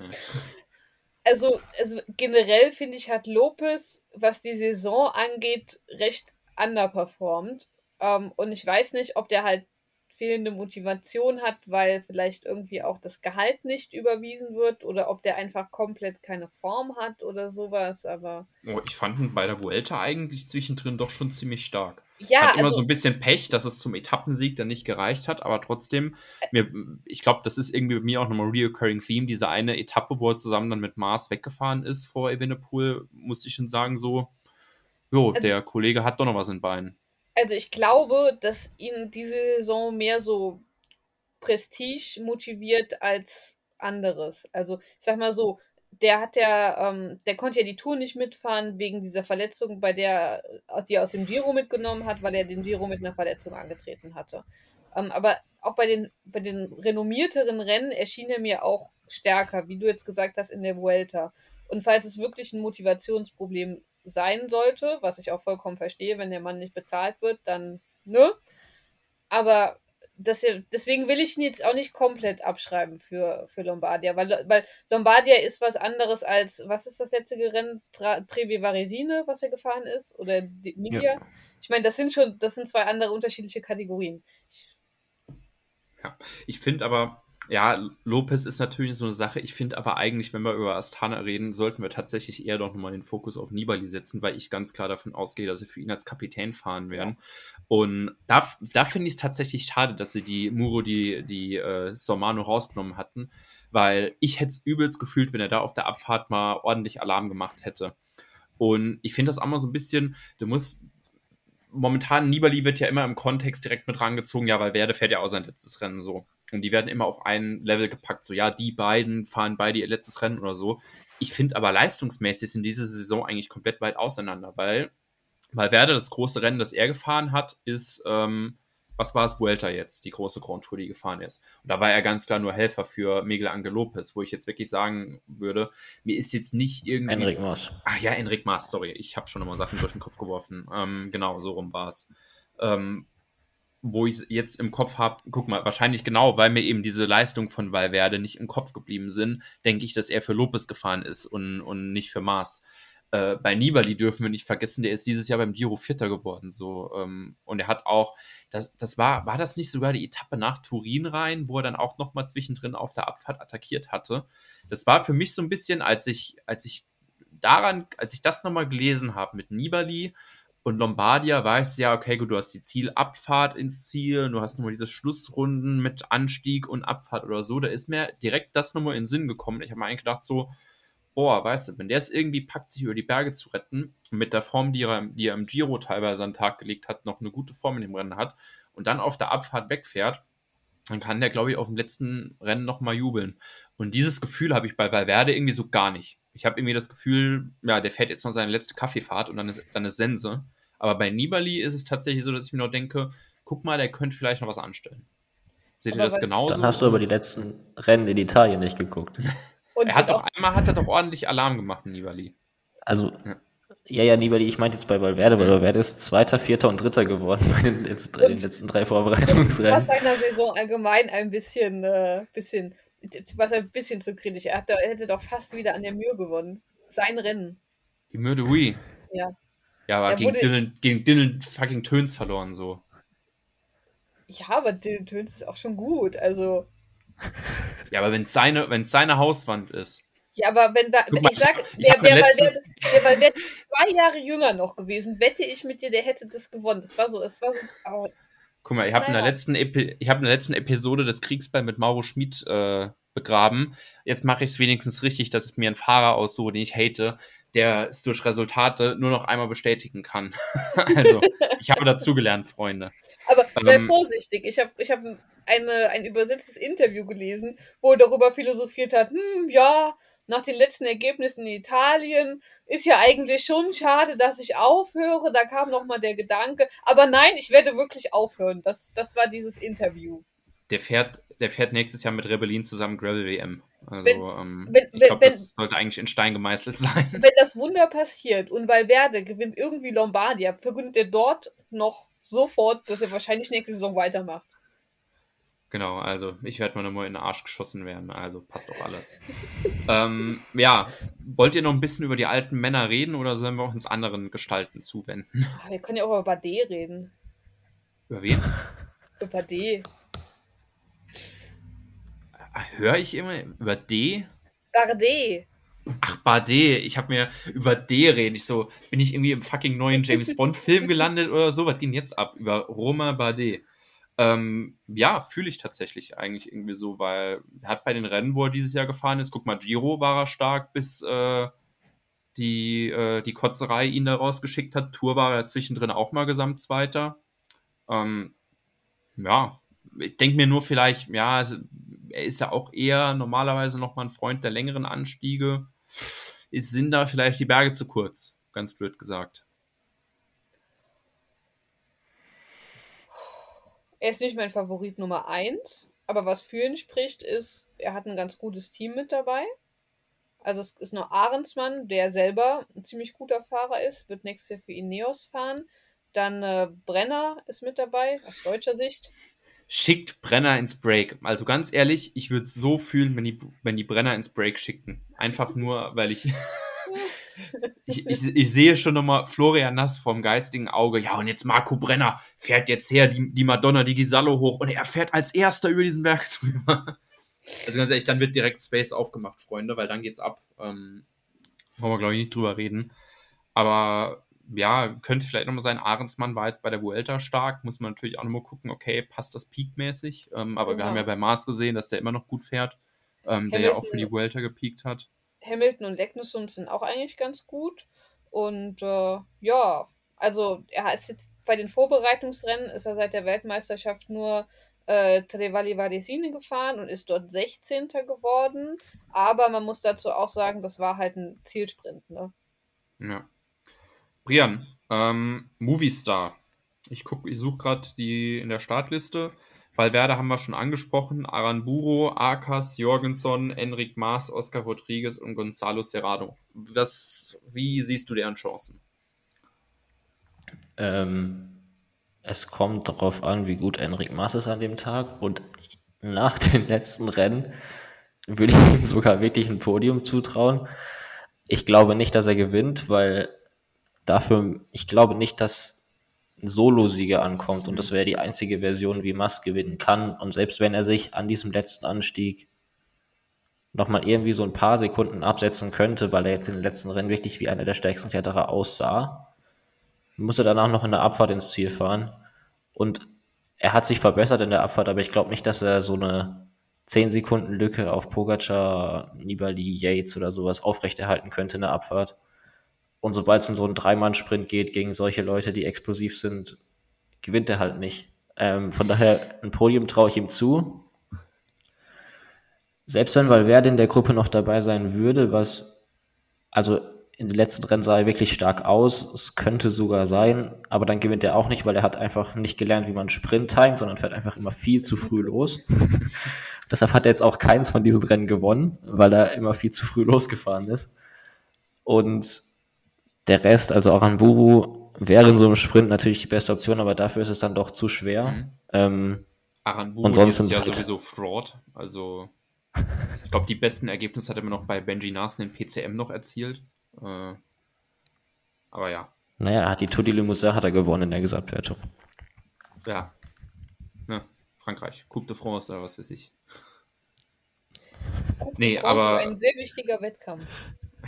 Also, also generell finde ich, hat Lopez, was die Saison angeht, recht underperformed. Ähm, und ich weiß nicht, ob der halt fehlende Motivation hat, weil vielleicht irgendwie auch das Gehalt nicht überwiesen wird oder ob der einfach komplett keine Form hat oder sowas, aber. Oh, ich fand ihn bei der Vuelta eigentlich zwischendrin doch schon ziemlich stark. Ja, hat immer also, so ein bisschen Pech, dass es zum Etappensieg dann nicht gereicht hat, aber trotzdem, mir, ich glaube, das ist irgendwie bei mir auch nochmal reoccurring Theme. Diese eine Etappe, wo er zusammen dann mit Mars weggefahren ist vor Evenepoel, musste ich schon sagen, so, jo, also, der Kollege hat doch noch was in Beinen also ich glaube, dass ihn diese Saison mehr so Prestige motiviert als anderes. Also ich sag mal so, der hat ja, ähm, der konnte ja die Tour nicht mitfahren wegen dieser Verletzung, bei der, die er aus dem Giro mitgenommen hat, weil er den Giro mit einer Verletzung angetreten hatte. Ähm, aber auch bei den, bei den renommierteren Rennen erschien er mir auch stärker, wie du jetzt gesagt hast, in der Vuelta. Und falls es wirklich ein Motivationsproblem sein sollte, was ich auch vollkommen verstehe, wenn der Mann nicht bezahlt wird, dann, ne? Aber das, deswegen will ich ihn jetzt auch nicht komplett abschreiben für, für Lombardia, weil, weil Lombardia ist was anderes als, was ist das letzte Rennen? Trevi Varesine, was er gefahren ist? Oder Nibia? Ja. Ich meine, das sind schon, das sind zwei andere unterschiedliche Kategorien. Ich, ja, ich finde aber, ja, Lopez ist natürlich so eine Sache. Ich finde aber eigentlich, wenn wir über Astana reden, sollten wir tatsächlich eher doch nochmal den Fokus auf Nibali setzen, weil ich ganz klar davon ausgehe, dass sie für ihn als Kapitän fahren werden. Und da, da finde ich es tatsächlich schade, dass sie die Muro, die, die äh, Sormano rausgenommen hatten, weil ich hätte es übelst gefühlt, wenn er da auf der Abfahrt mal ordentlich Alarm gemacht hätte. Und ich finde das auch mal so ein bisschen, du musst, momentan, Nibali wird ja immer im Kontext direkt mit rangezogen, ja, weil Werde fährt ja auch sein letztes Rennen so. Und die werden immer auf ein Level gepackt. So, ja, die beiden fahren beide ihr letztes Rennen oder so. Ich finde aber leistungsmäßig sind diese Saison eigentlich komplett weit auseinander, weil, Werder das große Rennen, das er gefahren hat, ist, ähm, was war es, Vuelta jetzt, die große Grand Tour, die gefahren ist. Und da war er ganz klar nur Helfer für Miguel Angel Lopez, wo ich jetzt wirklich sagen würde, mir ist jetzt nicht irgendwie. Enric Maas. Ach ja, Enric Maas, sorry, ich habe schon nochmal Sachen durch den Kopf geworfen. Ähm, genau, so rum war es. Ähm, wo ich jetzt im Kopf habe, guck mal, wahrscheinlich genau, weil mir eben diese Leistung von Valverde nicht im Kopf geblieben sind, denke ich, dass er für Lopez gefahren ist und, und nicht für Mars. Äh, bei Nibali dürfen wir nicht vergessen, der ist dieses Jahr beim Giro Vierter geworden, so. Ähm, und er hat auch, das, das war, war das nicht sogar die Etappe nach Turin rein, wo er dann auch nochmal zwischendrin auf der Abfahrt attackiert hatte? Das war für mich so ein bisschen, als ich, als ich daran, als ich das nochmal gelesen habe mit Nibali, und Lombardia weiß ja, okay, gut, du hast die Zielabfahrt ins Ziel, du hast nochmal diese Schlussrunden mit Anstieg und Abfahrt oder so. Da ist mir direkt das nochmal in den Sinn gekommen. Ich habe mir eigentlich gedacht, so, boah, weißt du, wenn der es irgendwie packt, sich über die Berge zu retten, mit der Form, die er, die er im Giro teilweise an den Tag gelegt hat, noch eine gute Form in dem Rennen hat und dann auf der Abfahrt wegfährt, dann kann der, glaube ich, auf dem letzten Rennen nochmal jubeln. Und dieses Gefühl habe ich bei Valverde irgendwie so gar nicht. Ich habe irgendwie das Gefühl, ja, der fährt jetzt noch seine letzte Kaffeefahrt und dann ist, dann ist Sense. Aber bei Nibali ist es tatsächlich so, dass ich mir noch denke, guck mal, der könnte vielleicht noch was anstellen. Seht aber ihr das genauso? Dann hast du aber die letzten Rennen in Italien nicht geguckt. er hat doch einmal hat er doch ordentlich Alarm gemacht, Nibali. Also, ja. ja, ja, Nibali, ich meinte jetzt bei Valverde, weil Valverde ist Zweiter, Vierter und Dritter geworden bei den, jetzt, den letzten drei Vorbereitungsrennen. Was seiner Saison allgemein ein bisschen, äh, bisschen was ein bisschen zu kritisch. Er, hat, er hätte doch fast wieder an der Mühe gewonnen. Sein Rennen. Die Mühe de Oui. Ja. Ja, aber gegen Dylan, gegen Dylan fucking Töns verloren so. Ja, aber Dylan Töns ist auch schon gut, also. Ja, aber wenn es seine, seine Hauswand ist. Ja, aber wenn da, mal, ich sag, letzten... der, der, der, der zwei Jahre jünger noch gewesen, wette ich mit dir, der hätte das gewonnen. Das war so, es war so, oh, Guck mal, ich habe in, der letzten Epi ich hab in der letzten Episode des Kriegsball mit Mauro Schmid äh, begraben. Jetzt mache ich es wenigstens richtig, dass ich mir einen Fahrer aussuche, den ich hate, der es durch Resultate nur noch einmal bestätigen kann. also, ich habe dazugelernt, Freunde. Aber sei ähm, vorsichtig. Ich habe ich hab eine, ein übersetztes Interview gelesen, wo er darüber philosophiert hat, hm, ja, nach den letzten Ergebnissen in Italien ist ja eigentlich schon schade, dass ich aufhöre. Da kam noch mal der Gedanke. Aber nein, ich werde wirklich aufhören. Das, das war dieses Interview. Der fährt, der fährt nächstes Jahr mit Rebellin zusammen Gravel WM. Also wenn, ähm, wenn, ich glaube, das sollte eigentlich in Stein gemeißelt sein. Wenn das Wunder passiert und Valverde gewinnt irgendwie Lombardia, verkündet er dort noch sofort, dass er wahrscheinlich nächste Saison weitermacht. Genau, also ich werde mal nochmal in den Arsch geschossen werden, also passt doch alles. ähm, ja, wollt ihr noch ein bisschen über die alten Männer reden oder sollen wir uns anderen Gestalten zuwenden? Ah, wir können ja auch über D reden. Über wen? über D. Höre ich immer über D? Bardet. Ach, Bardet. Ich habe mir über D reden. Ich so, bin ich irgendwie im fucking neuen James Bond Film gelandet oder so? Was ging jetzt ab? Über Roma Bardet. Ähm, ja, fühle ich tatsächlich eigentlich irgendwie so, weil er hat bei den Rennen, wo er dieses Jahr gefahren ist, guck mal, Giro war er stark, bis äh, die, äh, die Kotzerei ihn da rausgeschickt hat. Tour war er zwischendrin auch mal Gesamtzweiter. Ähm, ja, ich denke mir nur vielleicht, ja, er ist ja auch eher normalerweise nochmal ein Freund der längeren Anstiege. Ist, sind da vielleicht die Berge zu kurz, ganz blöd gesagt. Er ist nicht mein Favorit Nummer 1, aber was für ihn spricht, ist, er hat ein ganz gutes Team mit dabei. Also es ist nur Ahrensmann, der selber ein ziemlich guter Fahrer ist, wird nächstes Jahr für Ineos fahren. Dann äh, Brenner ist mit dabei, aus deutscher Sicht. Schickt Brenner ins Break. Also ganz ehrlich, ich würde es so fühlen, wenn die, wenn die Brenner ins Break schickten. Einfach nur, weil ich ich, ich, ich, sehe schon nochmal Florian Nass vom geistigen Auge. Ja, und jetzt Marco Brenner fährt jetzt her, die, die Madonna, die Gisallo hoch und er fährt als erster über diesen Berg drüber. Also ganz ehrlich, dann wird direkt Space aufgemacht, Freunde, weil dann geht's ab. Ähm, wollen wir, glaube ich, nicht drüber reden. Aber ja, könnte vielleicht nochmal sein, Ahrensmann war jetzt bei der Vuelta stark, muss man natürlich auch nochmal gucken, okay, passt das peakmäßig. Ähm, aber genau. wir haben ja bei Mars gesehen, dass der immer noch gut fährt, ähm, der ja auch für die Vuelta gepiekt hat. Hamilton und Legnusund sind auch eigentlich ganz gut. Und äh, ja, also er ist jetzt bei den Vorbereitungsrennen ist er seit der Weltmeisterschaft nur äh, Trevali Varesine gefahren und ist dort 16. geworden. Aber man muss dazu auch sagen, das war halt ein Zielsprint, ne? Ja. Brian, ähm, Movistar. Ich ich suche gerade die in der Startliste. Valverde haben wir schon angesprochen, Aranburo, Akas, Jorgensen, Enric Maas, Oscar Rodriguez und Gonzalo Serrano. Das, wie siehst du deren Chancen? Ähm, es kommt darauf an, wie gut Enric Maas ist an dem Tag und nach den letzten Rennen würde ich ihm sogar wirklich ein Podium zutrauen. Ich glaube nicht, dass er gewinnt, weil dafür, ich glaube nicht, dass Solo-Sieger ankommt und das wäre die einzige Version, wie Musk gewinnen kann. Und selbst wenn er sich an diesem letzten Anstieg nochmal irgendwie so ein paar Sekunden absetzen könnte, weil er jetzt in den letzten Rennen wirklich wie einer der stärksten Kletterer aussah, muss er danach noch in der Abfahrt ins Ziel fahren. Und er hat sich verbessert in der Abfahrt, aber ich glaube nicht, dass er so eine 10 Sekunden Lücke auf Pogacar, Nibali, Yates oder sowas aufrechterhalten könnte in der Abfahrt. Und sobald es in so einen Dreimann-Sprint geht gegen solche Leute, die explosiv sind, gewinnt er halt nicht. Ähm, von daher, ein Podium traue ich ihm zu. Selbst wenn Valverde in der Gruppe noch dabei sein würde, was, also in den letzten Rennen sah er wirklich stark aus. Es könnte sogar sein, aber dann gewinnt er auch nicht, weil er hat einfach nicht gelernt, wie man Sprint timet, sondern fährt einfach immer viel zu früh los. Deshalb hat er jetzt auch keins von diesen Rennen gewonnen, weil er immer viel zu früh losgefahren ist. Und der Rest, also auch an Buru, wäre in so einem Sprint natürlich die beste Option, aber dafür ist es dann doch zu schwer. Mhm. Ähm, Aranburu ist ja halt sowieso Fraud. Also ich glaube, die besten Ergebnisse hat er mir noch bei Benji Narsen in PCM noch erzielt. Äh, aber ja. Naja, hat die Tour de Limousin hat er gewonnen in der Gesamtwertung. Ja. Ne, Frankreich. Coupe de France oder was weiß ich. Coupe nee, de France aber, ist ein sehr wichtiger Wettkampf.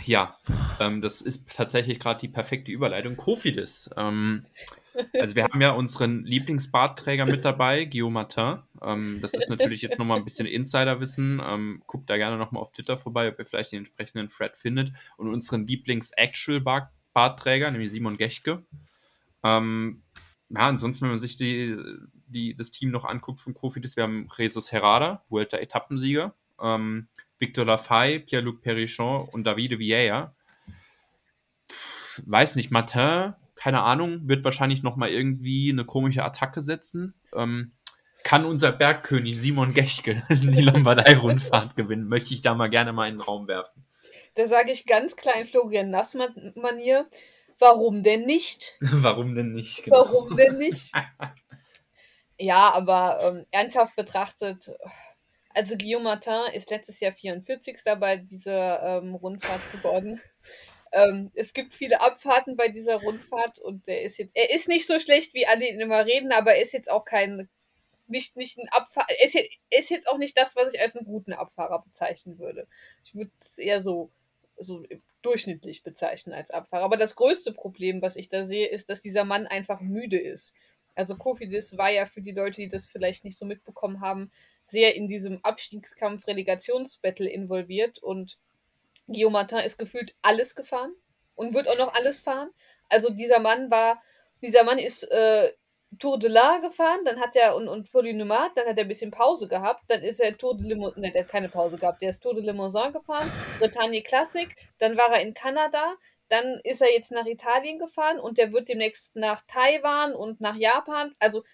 Ja, ähm, das ist tatsächlich gerade die perfekte Überleitung. Kofidis. Ähm, Also wir haben ja unseren Lieblingsbartträger mit dabei, Guillaume Martin. Ähm, das ist natürlich jetzt nochmal ein bisschen Insiderwissen. Ähm, guckt da gerne nochmal auf Twitter vorbei, ob ihr vielleicht den entsprechenden Thread findet. Und unseren Lieblings-Actual-Bartträger, nämlich Simon Gechke. Ähm, ja, ansonsten, wenn man sich die, die, das Team noch anguckt von Kofidis, wir haben Jesus Herrada, Vuelta-Etappensieger, ähm, Victor Lafay, Pierre-Luc Perichon und Davide Vieira. Weiß nicht, Martin keine Ahnung, wird wahrscheinlich nochmal irgendwie eine komische Attacke setzen. Ähm, kann unser Bergkönig Simon Gechke die Lombardei-Rundfahrt gewinnen? Möchte ich da mal gerne mal in den Raum werfen. Da sage ich ganz klar in Florian Nass-Manier, warum denn nicht? warum denn nicht? Genau. Warum denn nicht? ja, aber ähm, ernsthaft betrachtet, also Guillaume Martin ist letztes Jahr 44. bei dieser ähm, Rundfahrt geworden. Ähm, es gibt viele Abfahrten bei dieser Rundfahrt und er ist jetzt, er ist nicht so schlecht, wie alle ihn immer reden, aber er ist jetzt auch kein, nicht, nicht ein Abfahrer, er ist, jetzt, ist jetzt auch nicht das, was ich als einen guten Abfahrer bezeichnen würde. Ich würde es eher so, so durchschnittlich bezeichnen als Abfahrer. Aber das größte Problem, was ich da sehe, ist, dass dieser Mann einfach müde ist. Also Kofidis war ja für die Leute, die das vielleicht nicht so mitbekommen haben, sehr in diesem Abstiegskampf Relegationsbattle involviert und Guillaume Martin ist gefühlt alles gefahren und wird auch noch alles fahren. Also dieser Mann war, dieser Mann ist äh, Tour de La gefahren, dann hat er und, und Polynomat, dann hat er ein bisschen Pause gehabt, dann ist er Tour de Limousin, ne, der hat keine Pause gehabt, der ist Tour de Limousin gefahren, Bretagne Classic, dann war er in Kanada, dann ist er jetzt nach Italien gefahren und der wird demnächst nach Taiwan und nach Japan, also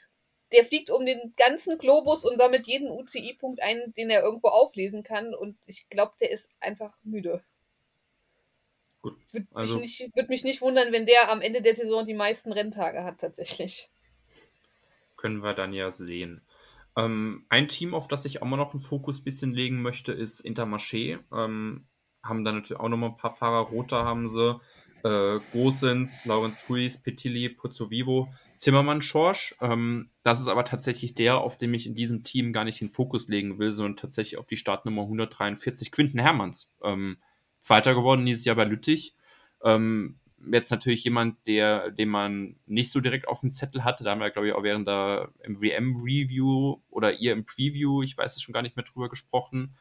der fliegt um den ganzen Globus und sammelt jeden UCI-Punkt ein, den er irgendwo auflesen kann. Und ich glaube, der ist einfach müde. Gut. Würde also, mich, nicht, würd mich nicht wundern, wenn der am Ende der Saison die meisten Renntage hat, tatsächlich. Können wir dann ja sehen. Ähm, ein Team, auf das ich auch mal noch einen Fokus bisschen legen möchte, ist Intermarché. Ähm, haben da natürlich auch noch mal ein paar Fahrer. Roter haben sie. Äh, Gosens, Laurens Ruiz, Petilli, Pozzo Vivo. Zimmermann Schorsch. Ähm, das ist aber tatsächlich der, auf dem ich in diesem Team gar nicht den Fokus legen will, sondern tatsächlich auf die Startnummer 143, Quinten Hermanns. Ähm, Zweiter geworden dieses Jahr bei Lüttich. Ähm, jetzt natürlich jemand, der, den man nicht so direkt auf dem Zettel hatte. Da haben wir, glaube ich, auch während der MVM-Review oder ihr im Preview, ich weiß es schon gar nicht mehr drüber gesprochen,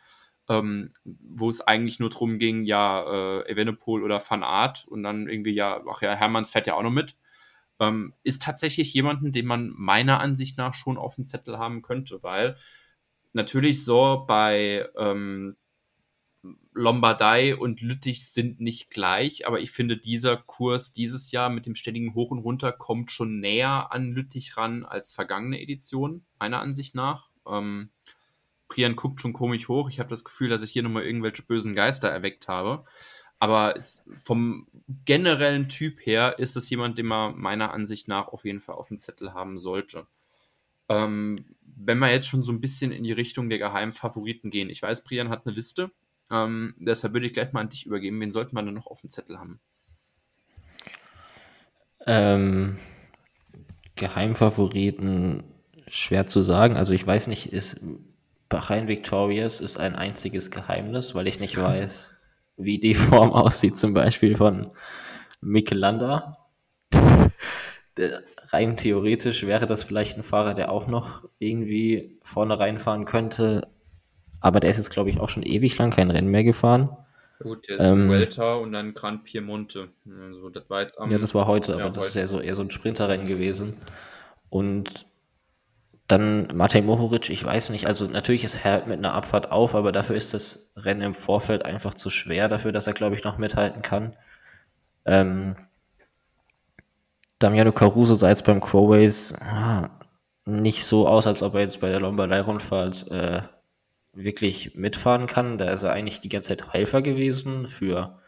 ähm, wo es eigentlich nur darum ging, ja, äh, Evenepoel oder Van Art und dann irgendwie, ja, ach ja, Hermanns fährt ja auch noch mit ähm, ist tatsächlich jemanden, den man meiner Ansicht nach schon auf dem Zettel haben könnte, weil natürlich so bei ähm, Lombardei und Lüttich sind nicht gleich, aber ich finde, dieser Kurs dieses Jahr mit dem ständigen Hoch und Runter kommt schon näher an Lüttich ran als vergangene Edition, meiner Ansicht nach. Ähm, Prian guckt schon komisch hoch. Ich habe das Gefühl, dass ich hier nochmal irgendwelche bösen Geister erweckt habe. Aber es, vom generellen Typ her ist es jemand, den man meiner Ansicht nach auf jeden Fall auf dem Zettel haben sollte. Ähm, wenn wir jetzt schon so ein bisschen in die Richtung der geheimen Favoriten gehen. Ich weiß, Brian hat eine Liste. Ähm, deshalb würde ich gleich mal an dich übergeben. Wen sollte man denn noch auf dem Zettel haben? Ähm, Geheimfavoriten schwer zu sagen. Also ich weiß nicht, ist Bahrain Victorious ist ein einziges Geheimnis, weil ich nicht weiß, wie die Form aussieht, zum Beispiel von Mikelander. Rein theoretisch wäre das vielleicht ein Fahrer, der auch noch irgendwie vorne reinfahren könnte. Aber der ist jetzt, glaube ich, auch schon ewig lang kein Rennen mehr gefahren. Gut, jetzt ähm, Vuelta und dann Gran Piemonte. Also, das war jetzt am, ja, das war heute, ja, aber das heute. ist ja so, eher so ein Sprinterrennen gewesen. Und dann Matej Mohoric, ich weiß nicht, also natürlich ist er mit einer Abfahrt auf, aber dafür ist das Rennen im Vorfeld einfach zu schwer dafür, dass er, glaube ich, noch mithalten kann. Ähm, Damiano Caruso sah jetzt beim Crowways ah, nicht so aus, als ob er jetzt bei der Lombardei-Rundfahrt äh, wirklich mitfahren kann. Da ist er eigentlich die ganze Zeit Helfer gewesen für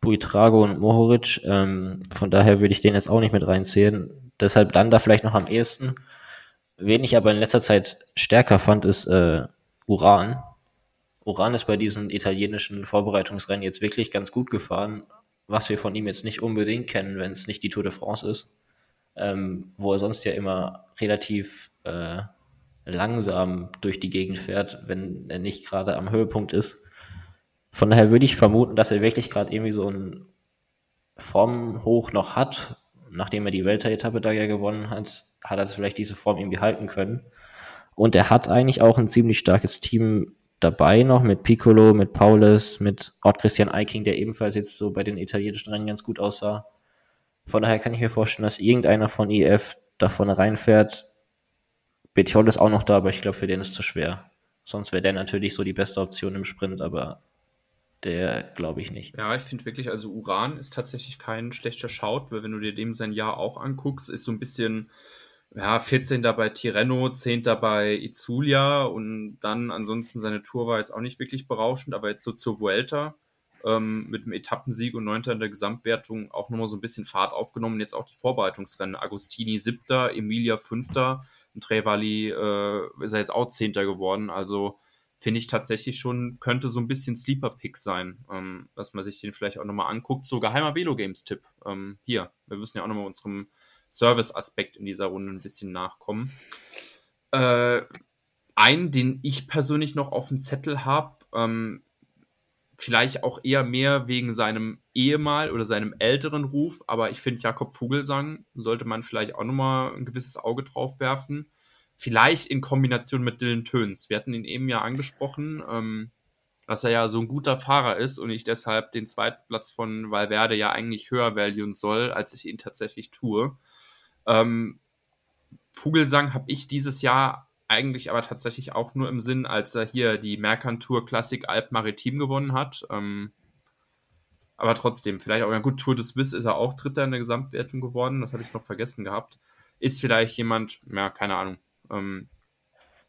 Buitrago und Mohoric. Ähm, von daher würde ich den jetzt auch nicht mit reinzählen. Deshalb dann da vielleicht noch am ehesten. Wen ich aber in letzter Zeit stärker fand, ist äh, Uran. Uran ist bei diesen italienischen Vorbereitungsrennen jetzt wirklich ganz gut gefahren, was wir von ihm jetzt nicht unbedingt kennen, wenn es nicht die Tour de France ist, ähm, wo er sonst ja immer relativ äh, langsam durch die Gegend fährt, wenn er nicht gerade am Höhepunkt ist. Von daher würde ich vermuten, dass er wirklich gerade irgendwie so ein Formhoch noch hat, nachdem er die Welteretappe da ja gewonnen hat, hat er vielleicht diese Form irgendwie halten können. Und er hat eigentlich auch ein ziemlich starkes Team dabei noch mit Piccolo, mit Paulus, mit Ort Christian Eiking, der ebenfalls jetzt so bei den italienischen Rennen ganz gut aussah. Von daher kann ich mir vorstellen, dass irgendeiner von IF da vorne reinfährt. Betiol ist auch noch da, aber ich glaube, für den ist es zu schwer. Sonst wäre der natürlich so die beste Option im Sprint, aber der glaube ich nicht. Ja, ich finde wirklich, also Uran ist tatsächlich kein schlechter Schaut, weil wenn du dir dem sein Jahr auch anguckst, ist so ein bisschen, ja, 14. bei Tirreno, 10. bei Izulia und dann ansonsten seine Tour war jetzt auch nicht wirklich berauschend, aber jetzt so zur Vuelta ähm, mit einem Etappensieg und 9. in der Gesamtwertung auch nochmal so ein bisschen Fahrt aufgenommen. Jetzt auch die Vorbereitungsrennen. Agostini 7., Emilia 5. und Trevali äh, ist er jetzt auch 10. geworden. Also finde ich tatsächlich schon, könnte so ein bisschen Sleeper-Pick sein, ähm, dass man sich den vielleicht auch nochmal anguckt. So geheimer Velo-Games-Tipp. Ähm, hier, wir müssen ja auch nochmal unserem Service-Aspekt in dieser Runde ein bisschen nachkommen. Äh, einen, den ich persönlich noch auf dem Zettel habe, ähm, vielleicht auch eher mehr wegen seinem Ehemal oder seinem älteren Ruf, aber ich finde, Jakob Vogelsang sollte man vielleicht auch nochmal ein gewisses Auge drauf werfen. Vielleicht in Kombination mit Dylan Töns. Wir hatten ihn eben ja angesprochen, ähm, dass er ja so ein guter Fahrer ist und ich deshalb den zweiten Platz von Valverde ja eigentlich höher valuen soll, als ich ihn tatsächlich tue. Ähm, Vogelsang habe ich dieses Jahr eigentlich aber tatsächlich auch nur im Sinn, als er hier die Mercantour Classic Alp Maritim gewonnen hat. Ähm, aber trotzdem, vielleicht auch, ja gut, Tour de Suisse ist er auch Dritter in der Gesamtwertung geworden, das hatte ich noch vergessen gehabt. Ist vielleicht jemand, ja, keine Ahnung. Ähm,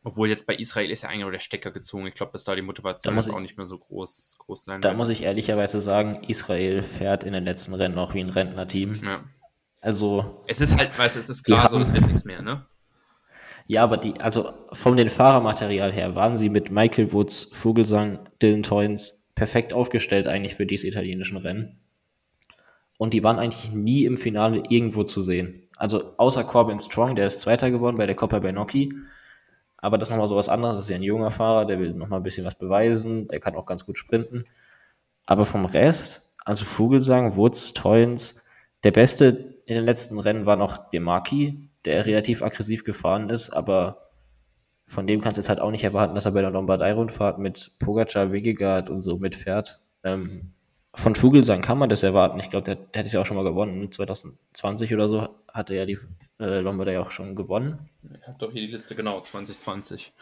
obwohl jetzt bei Israel ist ja eigentlich auch der Stecker gezogen. Ich glaube, dass da die Motivation da auch nicht mehr so groß, groß sein Da wird. muss ich ehrlicherweise sagen, Israel fährt in den letzten Rennen auch wie ein Rentnerteam. Ja. Also. Es ist halt, weißt du, es ist klar, so, es wird nichts mehr, ne? Ja, aber die, also von den Fahrermaterial her waren sie mit Michael Woods, Vogelsang, Dylan Toynes perfekt aufgestellt eigentlich für diese italienischen Rennen. Und die waren eigentlich nie im Finale irgendwo zu sehen. Also außer Corbin Strong, der ist Zweiter geworden bei der Coppa Bernocchi. Aber das ist nochmal so was anderes. Das ist ja ein junger Fahrer, der will nochmal ein bisschen was beweisen. Der kann auch ganz gut sprinten. Aber vom Rest, also Vogelsang, Woods, Toynes, der Beste in den letzten Rennen war noch Demarki, der relativ aggressiv gefahren ist, aber von dem kannst du jetzt halt auch nicht erwarten, dass er bei der Lombardei-Rundfahrt mit Pogacar, Wigegard und so mitfährt. Ähm, von Vogelsang kann man das erwarten. Ich glaube, der, der hat es ja auch schon mal gewonnen. 2020 oder so hatte er die äh, Lombardei auch schon gewonnen. Ich habe doch hier die Liste genau, 2020.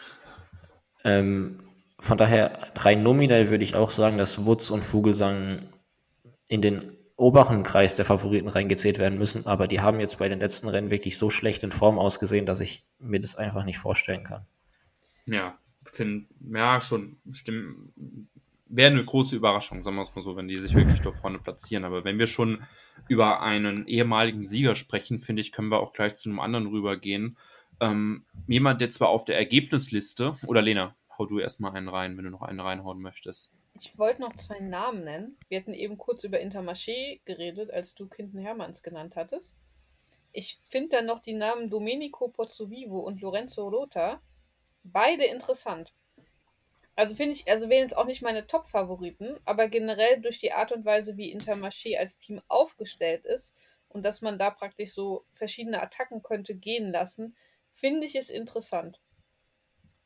Ähm, von daher, rein nominell würde ich auch sagen, dass Wutz und Vogelsang in den oberen Kreis der Favoriten reingezählt werden müssen, aber die haben jetzt bei den letzten Rennen wirklich so schlecht in Form ausgesehen, dass ich mir das einfach nicht vorstellen kann. Ja, finde, ja, schon, stimmt. Wäre eine große Überraschung, sagen wir es mal so, wenn die sich wirklich da vorne platzieren. Aber wenn wir schon über einen ehemaligen Sieger sprechen, finde ich, können wir auch gleich zu einem anderen rübergehen. Ähm, jemand, der zwar auf der Ergebnisliste, oder Lena, hau du erstmal einen rein, wenn du noch einen reinhauen möchtest. Ich wollte noch zwei Namen nennen. Wir hatten eben kurz über Intermarché geredet, als du Kinden Hermanns genannt hattest. Ich finde dann noch die Namen Domenico Pozzovivo und Lorenzo Rota. Beide interessant. Also finde ich, also wären jetzt auch nicht meine Top-Favoriten, aber generell durch die Art und Weise, wie Intermarché als Team aufgestellt ist und dass man da praktisch so verschiedene Attacken könnte gehen lassen, finde ich es interessant.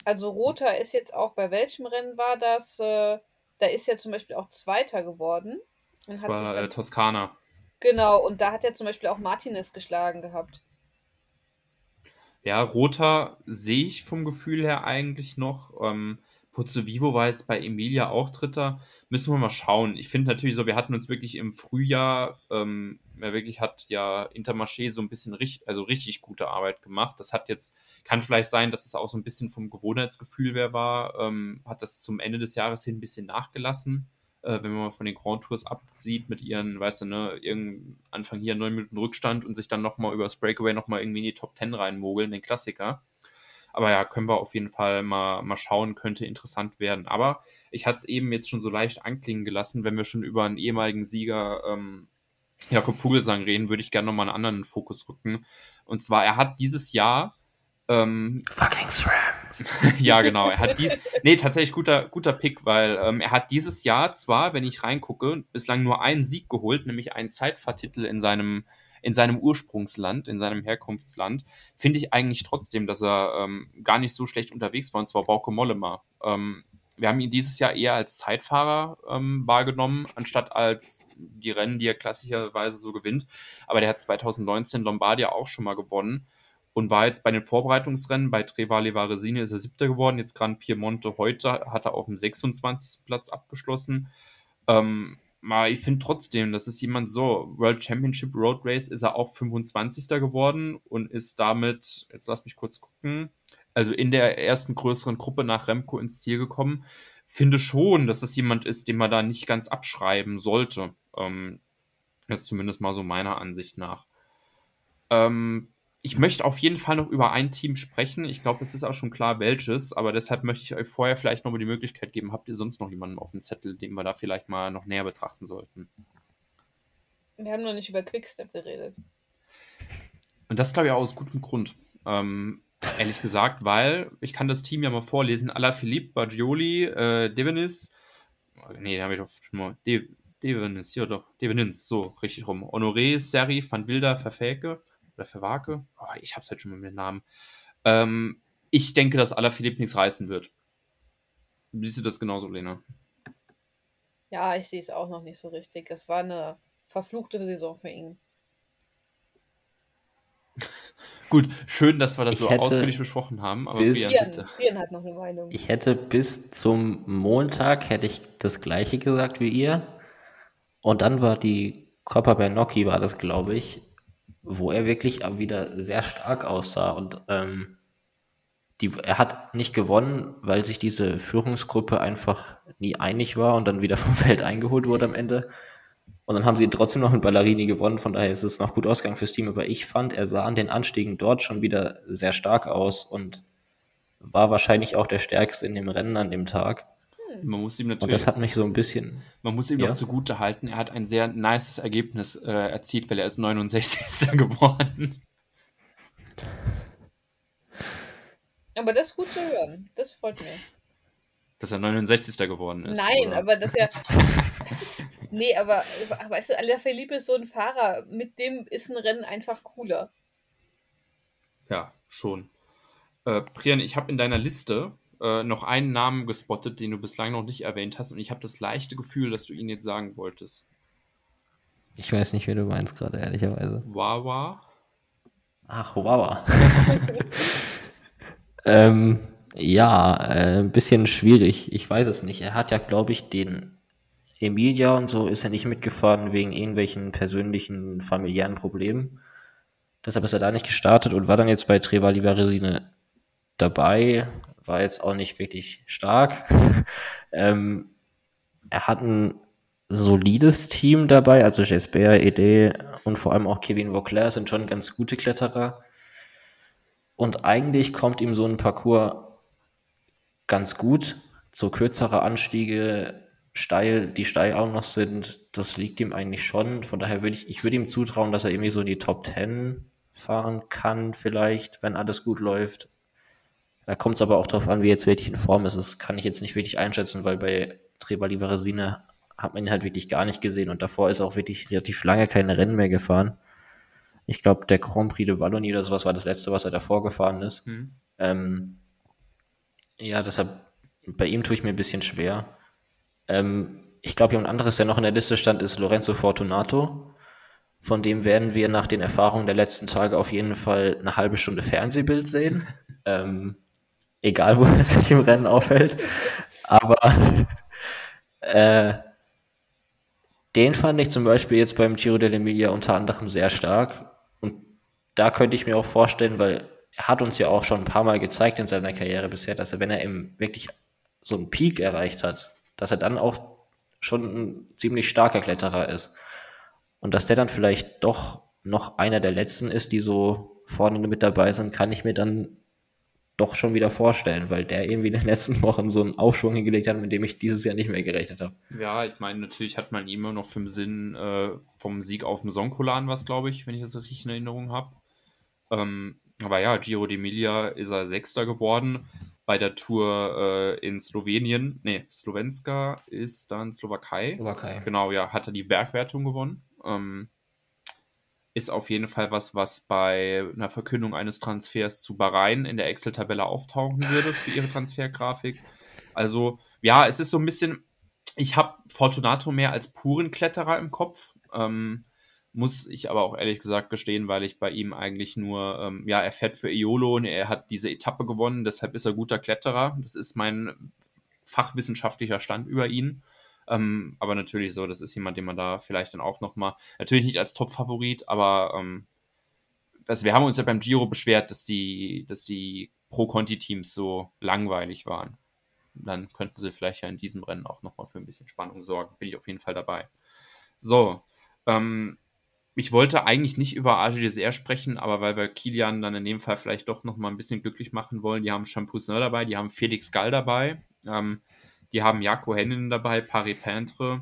Also Rota ist jetzt auch bei welchem Rennen war das? Äh, da ist er zum Beispiel auch Zweiter geworden. das war dann, äh, Toskana. Genau, und da hat er zum Beispiel auch Martinez geschlagen gehabt. Ja, Roter sehe ich vom Gefühl her eigentlich noch. Ähm, Puzzo Vivo war jetzt bei Emilia auch Dritter. Müssen wir mal schauen. Ich finde natürlich so, wir hatten uns wirklich im Frühjahr, ähm, ja, wirklich hat ja Intermarché so ein bisschen richtig, also richtig gute Arbeit gemacht. Das hat jetzt, kann vielleicht sein, dass es auch so ein bisschen vom Gewohnheitsgefühl wer war, ähm, hat das zum Ende des Jahres hin ein bisschen nachgelassen. Äh, wenn man mal von den Grand Tours absieht mit ihren, weißt du, ne, irgendein Anfang hier neun Minuten Rückstand und sich dann nochmal über das Breakaway nochmal irgendwie in die Top Ten reinmogeln, den Klassiker. Aber ja, können wir auf jeden Fall mal, mal schauen, könnte interessant werden. Aber ich hatte es eben jetzt schon so leicht anklingen gelassen, wenn wir schon über einen ehemaligen Sieger ähm, Jakob Vogelsang reden, würde ich gerne nochmal einen anderen Fokus rücken. Und zwar, er hat dieses Jahr ähm, Fucking SRAM. ja, genau. Er hat die. Nee, tatsächlich guter, guter Pick, weil ähm, er hat dieses Jahr zwar, wenn ich reingucke, bislang nur einen Sieg geholt, nämlich einen Zeitfahrtitel in seinem in seinem Ursprungsland, in seinem Herkunftsland, finde ich eigentlich trotzdem, dass er ähm, gar nicht so schlecht unterwegs war, und zwar Bauke Mollema. Ähm, wir haben ihn dieses Jahr eher als Zeitfahrer ähm, wahrgenommen, anstatt als die Rennen, die er klassischerweise so gewinnt. Aber der hat 2019 Lombardia auch schon mal gewonnen und war jetzt bei den Vorbereitungsrennen bei Trevale Varesine ist er siebter geworden. Jetzt Gran Piemonte heute hat er auf dem 26. Platz abgeschlossen. Ähm, aber ich finde trotzdem, das ist jemand so, World Championship Road Race ist er auch 25. geworden und ist damit, jetzt lass mich kurz gucken, also in der ersten größeren Gruppe nach Remco ins Ziel gekommen. Finde schon, dass es jemand ist, den man da nicht ganz abschreiben sollte. Ähm, jetzt zumindest mal so meiner Ansicht nach. Ähm, ich möchte auf jeden Fall noch über ein Team sprechen. Ich glaube, es ist auch schon klar, welches, aber deshalb möchte ich euch vorher vielleicht noch mal die Möglichkeit geben. Habt ihr sonst noch jemanden auf dem Zettel, den wir da vielleicht mal noch näher betrachten sollten? Wir haben noch nicht über Quickstep geredet. Und das glaube ich auch aus gutem Grund. Ähm, Ehrlich gesagt, weil ich kann das Team ja mal vorlesen. Alaphilippe, Bagioli, äh, Devenis, nee, da habe ich doch schon mal, De Devenis, ja doch, Devenins, so, richtig rum. Honoré, Seri, Van Wilder, Verfäke oder Verwake, oh, ich hab's halt schon mal mit dem Namen. Ähm, ich denke, dass Alaphilippe nichts reißen wird. Siehst du das genauso, Lena? Ja, ich sehe es auch noch nicht so richtig. Es war eine verfluchte Saison für ihn. Gut, schön, dass wir das ich so ausführlich besprochen haben. Aber bis, Brian, Brian hat noch eine Meinung. Ich hätte bis zum Montag hätte ich das gleiche gesagt wie ihr. Und dann war die Coppa Bernocchi, war das, glaube ich, wo er wirklich wieder sehr stark aussah. Und ähm, die, er hat nicht gewonnen, weil sich diese Führungsgruppe einfach nie einig war und dann wieder vom Feld eingeholt wurde am Ende. Und dann haben sie trotzdem noch in Ballerini gewonnen, von daher ist es noch gut ausgegangen fürs Team. Aber ich fand, er sah an den Anstiegen dort schon wieder sehr stark aus und war wahrscheinlich auch der stärkste in dem Rennen an dem Tag. Man muss ihm natürlich. Und das hat mich so ein bisschen. Man muss ihm ja. noch zugute halten, er hat ein sehr nices Ergebnis äh, erzielt, weil er ist 69. geworden. Aber das ist gut zu hören. Das freut mich. Dass er 69. geworden ist. Nein, oder? aber dass er. Nee, aber weißt du, Alaphilippe ist so ein Fahrer, mit dem ist ein Rennen einfach cooler. Ja, schon. Äh, Prian, ich habe in deiner Liste äh, noch einen Namen gespottet, den du bislang noch nicht erwähnt hast und ich habe das leichte Gefühl, dass du ihn jetzt sagen wolltest. Ich weiß nicht, wer du meinst gerade, ehrlicherweise. Wawa? Ach, Wawa. ähm, ja, äh, ein bisschen schwierig. Ich weiß es nicht. Er hat ja, glaube ich, den Emilia und so ist er nicht mitgefahren wegen irgendwelchen persönlichen, familiären Problemen. Deshalb ist er da nicht gestartet und war dann jetzt bei Trevali Varesine dabei. War jetzt auch nicht wirklich stark. ähm, er hat ein solides Team dabei, also Jesper, Ede und vor allem auch Kevin Vauclair sind schon ganz gute Kletterer. Und eigentlich kommt ihm so ein Parcours ganz gut. So kürzere Anstiege steil, die steil auch noch sind, das liegt ihm eigentlich schon. Von daher würde ich, ich würde ihm zutrauen, dass er irgendwie so in die Top 10 fahren kann, vielleicht, wenn alles gut läuft. Da kommt es aber auch darauf an, wie jetzt wirklich in Form ist. Das kann ich jetzt nicht wirklich einschätzen, weil bei Trebali Varesine hat man ihn halt wirklich gar nicht gesehen und davor ist er auch wirklich relativ lange keine Rennen mehr gefahren. Ich glaube, der Grand Prix de Wallonie oder sowas war das letzte, was er davor gefahren ist. Mhm. Ähm, ja, deshalb, bei ihm tue ich mir ein bisschen schwer. Ähm, ich glaube, jemand anderes, der noch in der Liste stand, ist Lorenzo Fortunato. Von dem werden wir nach den Erfahrungen der letzten Tage auf jeden Fall eine halbe Stunde Fernsehbild sehen. Ähm, egal, wo er sich im Rennen aufhält. Aber äh, den fand ich zum Beispiel jetzt beim Giro dell'Emilia unter anderem sehr stark. Und da könnte ich mir auch vorstellen, weil er hat uns ja auch schon ein paar Mal gezeigt in seiner Karriere bisher, dass er, wenn er eben wirklich so einen Peak erreicht hat, dass er dann auch schon ein ziemlich starker Kletterer ist. Und dass der dann vielleicht doch noch einer der letzten ist, die so vorne mit dabei sind, kann ich mir dann doch schon wieder vorstellen, weil der irgendwie in den letzten Wochen so einen Aufschwung hingelegt hat, mit dem ich dieses Jahr nicht mehr gerechnet habe. Ja, ich meine, natürlich hat man immer noch im Sinn äh, vom Sieg auf dem Sonkolan was, glaube ich, wenn ich das richtig in Erinnerung habe. Ähm, aber ja, Giro d'Emilia ist er Sechster geworden bei der Tour äh, in Slowenien, nee, Slowenska ist dann Slowakei. Slowakei. Genau, ja, hat er die Bergwertung gewonnen. Ähm, ist auf jeden Fall was, was bei einer Verkündung eines Transfers zu Bahrain in der Excel-Tabelle auftauchen würde für ihre Transfergrafik. Also, ja, es ist so ein bisschen, ich habe Fortunato mehr als puren Kletterer im Kopf. Ähm, muss ich aber auch ehrlich gesagt gestehen, weil ich bei ihm eigentlich nur, ähm, ja, er fährt für Eolo und er hat diese Etappe gewonnen, deshalb ist er guter Kletterer. Das ist mein fachwissenschaftlicher Stand über ihn. Ähm, aber natürlich so, das ist jemand, den man da vielleicht dann auch nochmal, natürlich nicht als Top-Favorit, aber ähm, also wir haben uns ja beim Giro beschwert, dass die, dass die Pro-Conti-Teams so langweilig waren. Dann könnten sie vielleicht ja in diesem Rennen auch nochmal für ein bisschen Spannung sorgen. Bin ich auf jeden Fall dabei. So, ähm, ich wollte eigentlich nicht über AGDSR sprechen, aber weil wir Kilian dann in dem Fall vielleicht doch nochmal ein bisschen glücklich machen wollen, die haben Shampoosner dabei, die haben Felix Gall dabei. Ähm, die haben Jako Hennen dabei, Paris Peintre.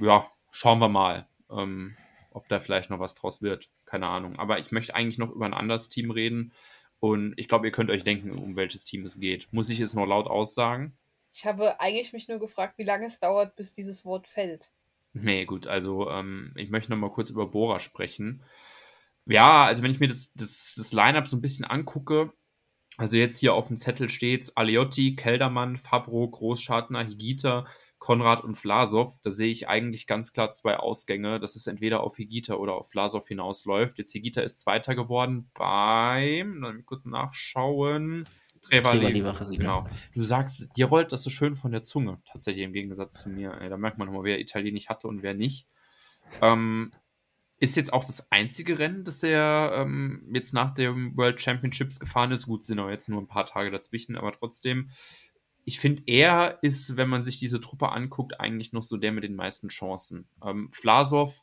Ja, schauen wir mal, ähm, ob da vielleicht noch was draus wird. Keine Ahnung. Aber ich möchte eigentlich noch über ein anderes Team reden. Und ich glaube, ihr könnt euch denken, um welches Team es geht. Muss ich es noch laut aussagen? Ich habe eigentlich mich nur gefragt, wie lange es dauert, bis dieses Wort fällt. Nee, gut, also ähm, ich möchte noch mal kurz über Bora sprechen. Ja, also wenn ich mir das, das, das Line-Up so ein bisschen angucke, also jetzt hier auf dem Zettel steht Aliotti, Keldermann, Fabro, Großschartner, Higita, Konrad und Vlasov. Da sehe ich eigentlich ganz klar zwei Ausgänge, dass es entweder auf Higita oder auf Vlasov hinausläuft. Jetzt Higita ist Zweiter geworden beim, dann kurz nachschauen. Trevali. Genau. Du sagst, dir rollt das so schön von der Zunge, tatsächlich im Gegensatz zu mir. Da merkt man nochmal, wer Italienisch hatte und wer nicht. Ähm, ist jetzt auch das einzige Rennen, das er ähm, jetzt nach den World Championships gefahren ist. Gut, sind auch jetzt nur ein paar Tage dazwischen, aber trotzdem, ich finde, er ist, wenn man sich diese Truppe anguckt, eigentlich noch so der mit den meisten Chancen. Ähm, Vlasov,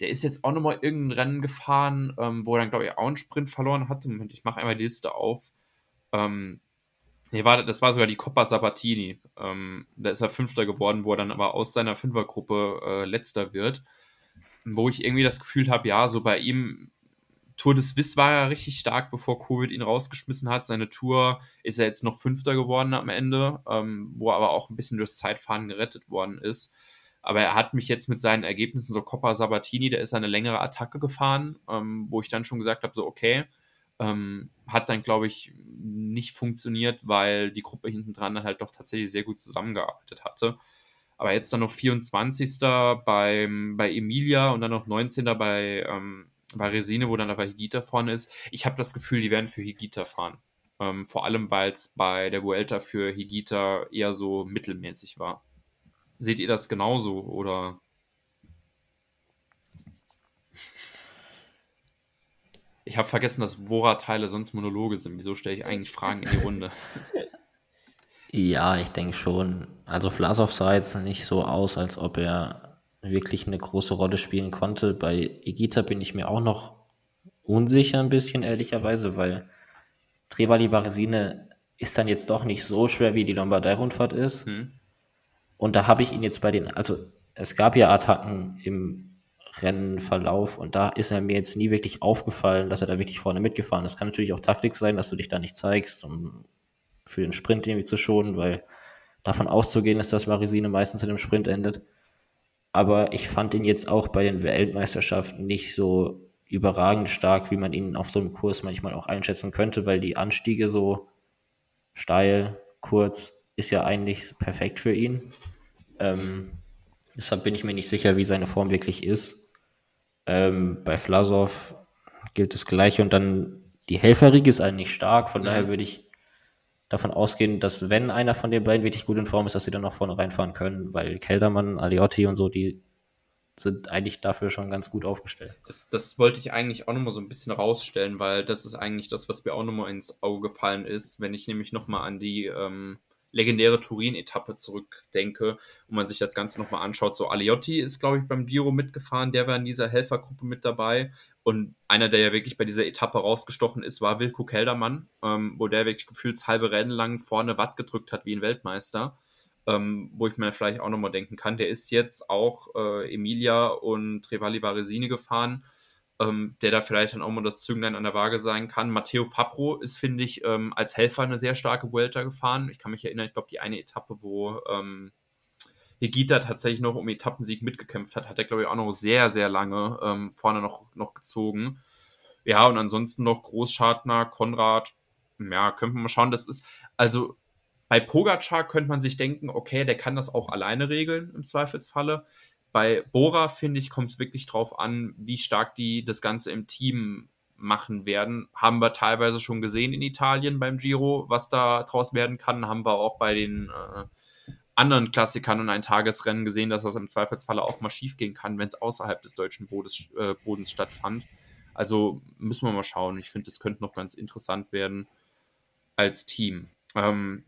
der ist jetzt auch nochmal irgendein Rennen gefahren, ähm, wo er dann, glaube ich, auch einen Sprint verloren hatte. Moment, ich mache einmal die Liste auf. Ähm, nee, war, das war sogar die Coppa Sabatini. Ähm, da ist er Fünfter geworden, wo er dann aber aus seiner Fünfergruppe äh, Letzter wird wo ich irgendwie das Gefühl habe, ja, so bei ihm, Tour des Wiss war er richtig stark, bevor Covid ihn rausgeschmissen hat. Seine Tour ist er jetzt noch Fünfter geworden am Ende, ähm, wo er aber auch ein bisschen durchs Zeitfahren gerettet worden ist. Aber er hat mich jetzt mit seinen Ergebnissen, so Coppa Sabatini, der ist eine längere Attacke gefahren, ähm, wo ich dann schon gesagt habe, so okay, ähm, hat dann, glaube ich, nicht funktioniert, weil die Gruppe hinten dran dann halt doch tatsächlich sehr gut zusammengearbeitet hatte. Aber jetzt dann noch 24. Beim, bei Emilia und dann noch 19. bei, ähm, bei Resine, wo dann aber Higita vorne ist. Ich habe das Gefühl, die werden für Higita fahren. Ähm, vor allem, weil es bei der Vuelta für Higita eher so mittelmäßig war. Seht ihr das genauso oder? Ich habe vergessen, dass Bora-Teile sonst Monologe sind. Wieso stelle ich eigentlich Fragen in die Runde? Ja, ich denke schon. Also Vlasov sah jetzt nicht so aus, als ob er wirklich eine große Rolle spielen konnte. Bei Egita bin ich mir auch noch unsicher ein bisschen, ehrlicherweise, weil Trevali Varesine ist dann jetzt doch nicht so schwer, wie die Lombardei-Rundfahrt ist. Hm. Und da habe ich ihn jetzt bei den, also es gab ja Attacken im Rennenverlauf und da ist er mir jetzt nie wirklich aufgefallen, dass er da wirklich vorne mitgefahren ist. Kann natürlich auch Taktik sein, dass du dich da nicht zeigst, um für den Sprint irgendwie zu schonen, weil davon auszugehen ist, dass Varesine meistens in einem Sprint endet. Aber ich fand ihn jetzt auch bei den Weltmeisterschaften nicht so überragend stark, wie man ihn auf so einem Kurs manchmal auch einschätzen könnte, weil die Anstiege so steil, kurz, ist ja eigentlich perfekt für ihn. Ähm, deshalb bin ich mir nicht sicher, wie seine Form wirklich ist. Ähm, bei Vlasov gilt das Gleiche und dann die Helferriege ist eigentlich stark, von daher würde ich davon ausgehen, dass wenn einer von den beiden wirklich gut in Form ist, dass sie dann noch vorne reinfahren können, weil Keldermann, Aliotti und so, die sind eigentlich dafür schon ganz gut aufgestellt. Das, das wollte ich eigentlich auch nochmal so ein bisschen rausstellen, weil das ist eigentlich das, was mir auch nochmal ins Auge gefallen ist, wenn ich nämlich nochmal an die ähm, legendäre Turin-Etappe zurückdenke und man sich das Ganze nochmal anschaut. So, Aliotti ist, glaube ich, beim Giro mitgefahren, der war in dieser Helfergruppe mit dabei. Und einer, der ja wirklich bei dieser Etappe rausgestochen ist, war Wilko Keldermann, ähm, wo der wirklich gefühlt halbe Rennen lang vorne Watt gedrückt hat wie ein Weltmeister. Ähm, wo ich mir vielleicht auch nochmal denken kann, der ist jetzt auch äh, Emilia und Trevali Varesine gefahren, ähm, der da vielleicht dann auch mal das Zünglein an der Waage sein kann. Matteo Fabro ist, finde ich, ähm, als Helfer eine sehr starke Vuelta gefahren. Ich kann mich erinnern, ich glaube, die eine Etappe, wo ähm, Hegita tatsächlich noch um Etappensieg mitgekämpft hat, hat er, glaube ich, auch noch sehr, sehr lange ähm, vorne noch, noch gezogen. Ja, und ansonsten noch Großschartner, Konrad, ja, könnte man mal schauen. Das ist, also bei Pogacar könnte man sich denken, okay, der kann das auch alleine regeln im Zweifelsfalle. Bei Bora, finde ich, kommt es wirklich drauf an, wie stark die das Ganze im Team machen werden. Haben wir teilweise schon gesehen in Italien beim Giro, was da draus werden kann. Haben wir auch bei den äh, anderen Klassikern und ein Tagesrennen gesehen, dass das im Zweifelsfalle auch mal schief gehen kann, wenn es außerhalb des deutschen Bodens, äh, Bodens stattfand. Also müssen wir mal schauen. Ich finde, es könnte noch ganz interessant werden als Team. Ähm,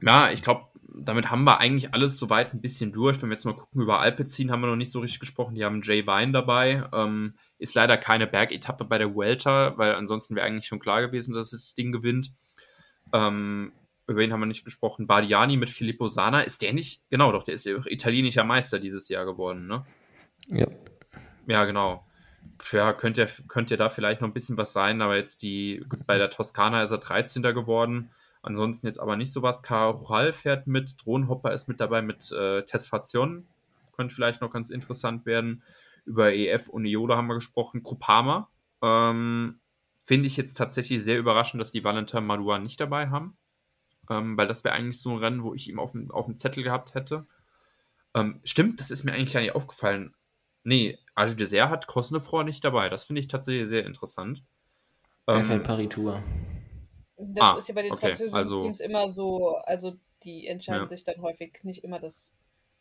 ja, ich glaube, damit haben wir eigentlich alles soweit ein bisschen durch. Wenn wir jetzt mal gucken, über Alpecin haben wir noch nicht so richtig gesprochen. Die haben Jay Vine dabei. Ähm, ist leider keine Bergetappe bei der Vuelta, weil ansonsten wäre eigentlich schon klar gewesen, dass das Ding gewinnt. Ähm, über ihn haben wir nicht gesprochen. Bardiani mit Filippo Sana. Ist der nicht? Genau, doch, der ist ja italienischer Meister dieses Jahr geworden, ne? Ja. Ja, genau. Ja, könnte, könnte ja da vielleicht noch ein bisschen was sein, aber jetzt die, gut, bei der Toskana ist er 13. geworden. Ansonsten jetzt aber nicht sowas. Carural fährt mit, Drohnenhopper ist mit dabei mit äh, Tesfation. Könnte vielleicht noch ganz interessant werden. Über EF und Iola haben wir gesprochen. Groupama. Ähm, Finde ich jetzt tatsächlich sehr überraschend, dass die Valentin Madua nicht dabei haben. Ähm, weil das wäre eigentlich so ein Rennen, wo ich ihn auf dem, auf dem Zettel gehabt hätte. Ähm, stimmt, das ist mir eigentlich gar nicht aufgefallen. Nee, Age Dessert hat Cosnefroy nicht dabei. Das finde ich tatsächlich sehr interessant. Der ähm, fährt Paris-Tour. Das ah, ist ja bei den okay, französischen also, Teams immer so, also die entscheiden ja. sich dann häufig nicht immer das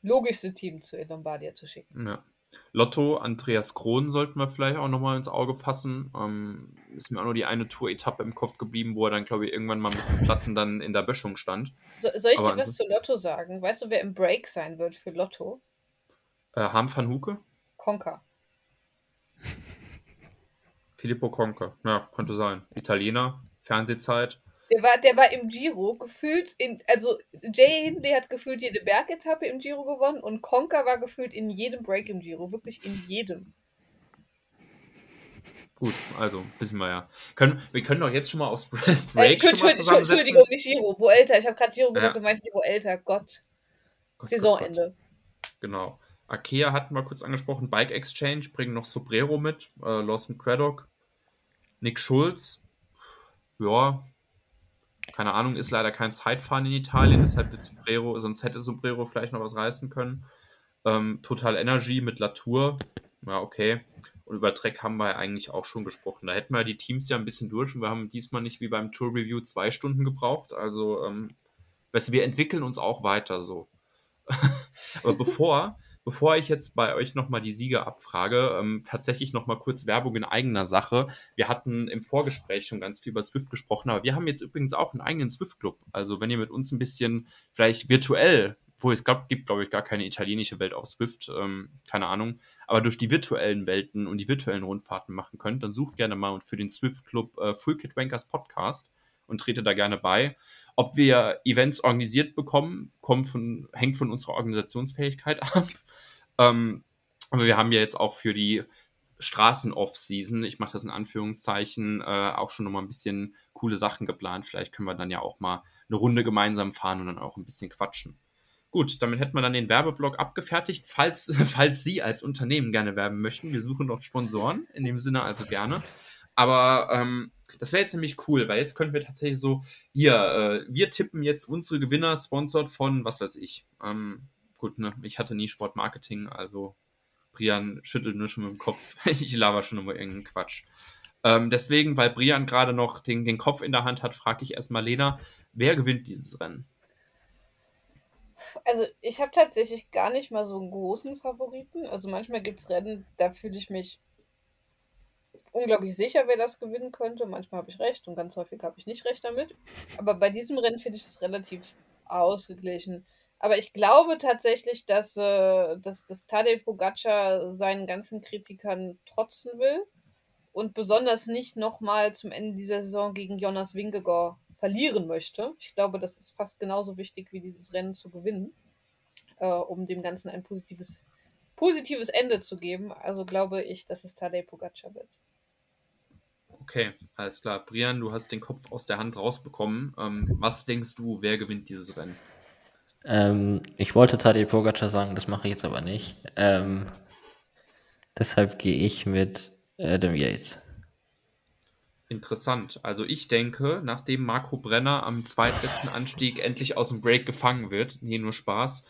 logischste Team zu Lombardia zu schicken. Ja. Lotto, Andreas Krohn sollten wir vielleicht auch nochmal ins Auge fassen. Ähm, ist mir auch nur die eine Tour-Etappe im Kopf geblieben, wo er dann, glaube ich, irgendwann mal mit den Platten dann in der Böschung stand. So, soll ich Aber dir was zu Lotto sagen? Weißt du, wer im Break sein wird für Lotto? Äh, Harm van Huke? Conker. Filippo Conker, ja, könnte sein. Italiener, Fernsehzeit. Der war, der war im Giro gefühlt in, also Jay Hindley hat gefühlt jede Bergetappe im Giro gewonnen und Conker war gefühlt in jedem Break im Giro, wirklich in jedem. Gut, also wissen wir ja. Können, wir können doch jetzt schon mal aufs Break äh, schon mal Entschuldigung, nicht Giro, wo älter. Ich habe gerade Giro gesagt ja. und meinte wo älter. Gott. Gott Saisonende. Gott. Genau. Akea hatten wir kurz angesprochen. Bike Exchange bringen noch Sobrero mit. Äh, Lawson Craddock. Nick Schulz ja, keine Ahnung, ist leider kein Zeitfahren in Italien, deshalb wird Sombrero, sonst hätte Sombrero vielleicht noch was reißen können. Ähm, Total Energy mit Latour, ja, okay. Und über Trek haben wir ja eigentlich auch schon gesprochen. Da hätten wir die Teams ja ein bisschen durch und wir haben diesmal nicht wie beim Tour Review zwei Stunden gebraucht. Also, ähm, weißt du, wir entwickeln uns auch weiter so. Aber bevor, bevor ich jetzt bei euch nochmal die Sieger abfrage, ähm, tatsächlich nochmal kurz Werbung in eigener Sache. Wir hatten im Vorgespräch schon ganz viel über Swift gesprochen, aber wir haben jetzt übrigens auch einen eigenen Swift-Club. Also wenn ihr mit uns ein bisschen vielleicht virtuell, wo es gab, gibt, glaube ich, gar keine italienische Welt auf Swift, ähm, keine Ahnung, aber durch die virtuellen Welten und die virtuellen Rundfahrten machen könnt, dann sucht gerne mal für den Swift-Club äh, Full Kit Wankers Podcast und trete da gerne bei. Ob wir Events organisiert bekommen, von, hängt von unserer Organisationsfähigkeit ab. Ähm, aber wir haben ja jetzt auch für die Straßen-Off-Season, ich mache das in Anführungszeichen, äh, auch schon nochmal ein bisschen coole Sachen geplant. Vielleicht können wir dann ja auch mal eine Runde gemeinsam fahren und dann auch ein bisschen quatschen. Gut, damit hätten wir dann den Werbeblock abgefertigt. Falls, falls Sie als Unternehmen gerne werben möchten, wir suchen noch Sponsoren, in dem Sinne also gerne. Aber ähm, das wäre jetzt nämlich cool, weil jetzt könnten wir tatsächlich so, hier, äh, wir tippen jetzt unsere Gewinner, sponsored von, was weiß ich, ähm, gut, ne, ich hatte nie Sportmarketing, also Brian schüttelt nur schon mit dem Kopf. ich laber schon immer irgendeinen Quatsch. Ähm, deswegen, weil Brian gerade noch den, den Kopf in der Hand hat, frage ich erstmal Lena, wer gewinnt dieses Rennen? Also ich habe tatsächlich gar nicht mal so einen großen Favoriten. Also manchmal gibt es Rennen, da fühle ich mich unglaublich sicher, wer das gewinnen könnte. Manchmal habe ich recht und ganz häufig habe ich nicht recht damit. Aber bei diesem Rennen finde ich es relativ ausgeglichen. Aber ich glaube tatsächlich, dass, äh, dass, dass Tadej Pogacar seinen ganzen Kritikern trotzen will und besonders nicht nochmal zum Ende dieser Saison gegen Jonas Wingegaard verlieren möchte. Ich glaube, das ist fast genauso wichtig wie dieses Rennen zu gewinnen, äh, um dem Ganzen ein positives, positives Ende zu geben. Also glaube ich, dass es Tadej Pogacar wird. Okay, alles klar. Brian, du hast den Kopf aus der Hand rausbekommen. Ähm, was denkst du, wer gewinnt dieses Rennen? Ähm, ich wollte Tadej Pogacar sagen, das mache ich jetzt aber nicht. Ähm, deshalb gehe ich mit Adam Yates. Interessant. Also ich denke, nachdem Marco Brenner am zweitletzten Anstieg endlich aus dem Break gefangen wird, nee, nur Spaß.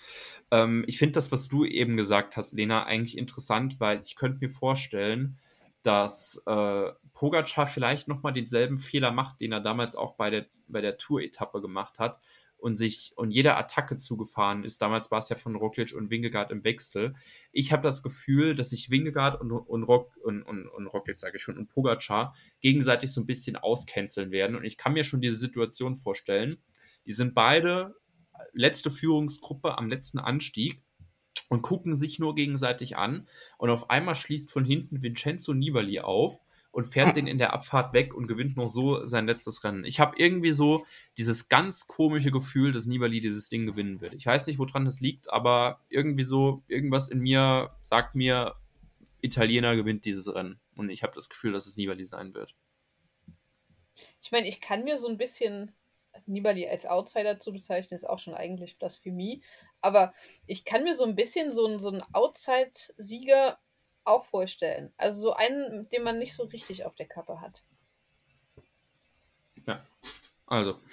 Ähm, ich finde das, was du eben gesagt hast, Lena, eigentlich interessant, weil ich könnte mir vorstellen, dass äh, Pogacar vielleicht nochmal denselben Fehler macht, den er damals auch bei der, bei der Tour-Etappe gemacht hat und sich und jeder Attacke zugefahren ist. Damals war es ja von Roglic und Wingegaard im Wechsel. Ich habe das Gefühl, dass sich Wingegaard und, und, Rock, und, und, und Roglic, sage ich schon, und Pogacar gegenseitig so ein bisschen auscanceln werden. Und ich kann mir schon diese Situation vorstellen. Die sind beide letzte Führungsgruppe am letzten Anstieg und gucken sich nur gegenseitig an. Und auf einmal schließt von hinten Vincenzo Nibali auf und fährt den in der Abfahrt weg und gewinnt noch so sein letztes Rennen. Ich habe irgendwie so dieses ganz komische Gefühl, dass Nibali dieses Ding gewinnen wird. Ich weiß nicht, woran das liegt, aber irgendwie so, irgendwas in mir sagt mir, Italiener gewinnt dieses Rennen. Und ich habe das Gefühl, dass es Nibali sein wird. Ich meine, ich kann mir so ein bisschen Nibali als Outsider zu bezeichnen, ist auch schon eigentlich Blasphemie. Aber ich kann mir so ein bisschen so, einen, so einen Outside-Sieger auch vorstellen. Also so einen, den man nicht so richtig auf der Kappe hat. Ja, also.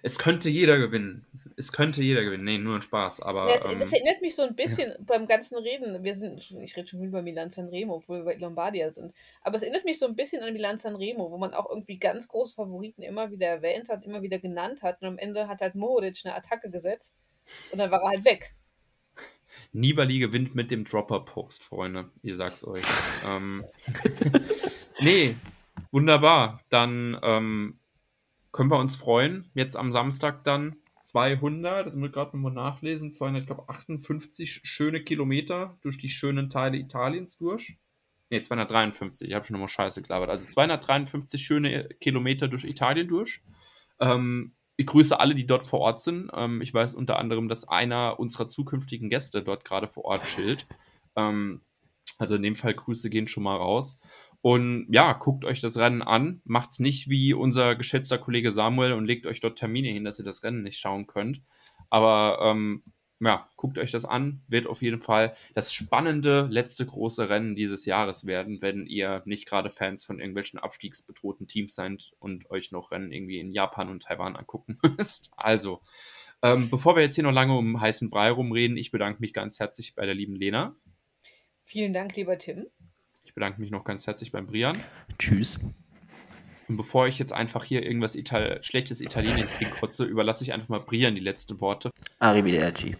Es könnte jeder gewinnen. Es könnte jeder gewinnen. Nee, nur ein Spaß. Aber, ja, es, ähm, das erinnert mich so ein bisschen ja. beim ganzen Reden. Wir sind, ich rede schon über Milan Sanremo, obwohl wir bei Lombardia sind. Aber es erinnert mich so ein bisschen an Milan Sanremo, wo man auch irgendwie ganz große Favoriten immer wieder erwähnt hat, immer wieder genannt hat. Und am Ende hat halt Mohoric eine Attacke gesetzt. Und dann war er halt weg. Nibali gewinnt mit dem Dropper-Post, Freunde. Ich sag's euch. ähm, nee, wunderbar. Dann ähm, können wir uns freuen. Jetzt am Samstag dann 200, das muss ich gerade nochmal nachlesen, 258 schöne Kilometer durch die schönen Teile Italiens durch. Ne, 253, ich habe schon nochmal Scheiße gelabert. Also 253 schöne Kilometer durch Italien durch. Ähm, ich grüße alle, die dort vor Ort sind. Ähm, ich weiß unter anderem, dass einer unserer zukünftigen Gäste dort gerade vor Ort chillt. Ähm, also in dem Fall Grüße gehen schon mal raus. Und ja, guckt euch das Rennen an. Macht's nicht wie unser geschätzter Kollege Samuel und legt euch dort Termine hin, dass ihr das Rennen nicht schauen könnt. Aber ähm, ja, guckt euch das an. Wird auf jeden Fall das spannende letzte große Rennen dieses Jahres werden, wenn ihr nicht gerade Fans von irgendwelchen abstiegsbedrohten Teams seid und euch noch Rennen irgendwie in Japan und Taiwan angucken müsst. Also, ähm, bevor wir jetzt hier noch lange um heißen Brei rumreden, ich bedanke mich ganz herzlich bei der lieben Lena. Vielen Dank, lieber Tim. Ich bedanke mich noch ganz herzlich beim Brian. Tschüss. Und bevor ich jetzt einfach hier irgendwas Ital schlechtes Italienisches hinkotze, überlasse ich einfach mal Brian die letzten Worte. Arrivederci.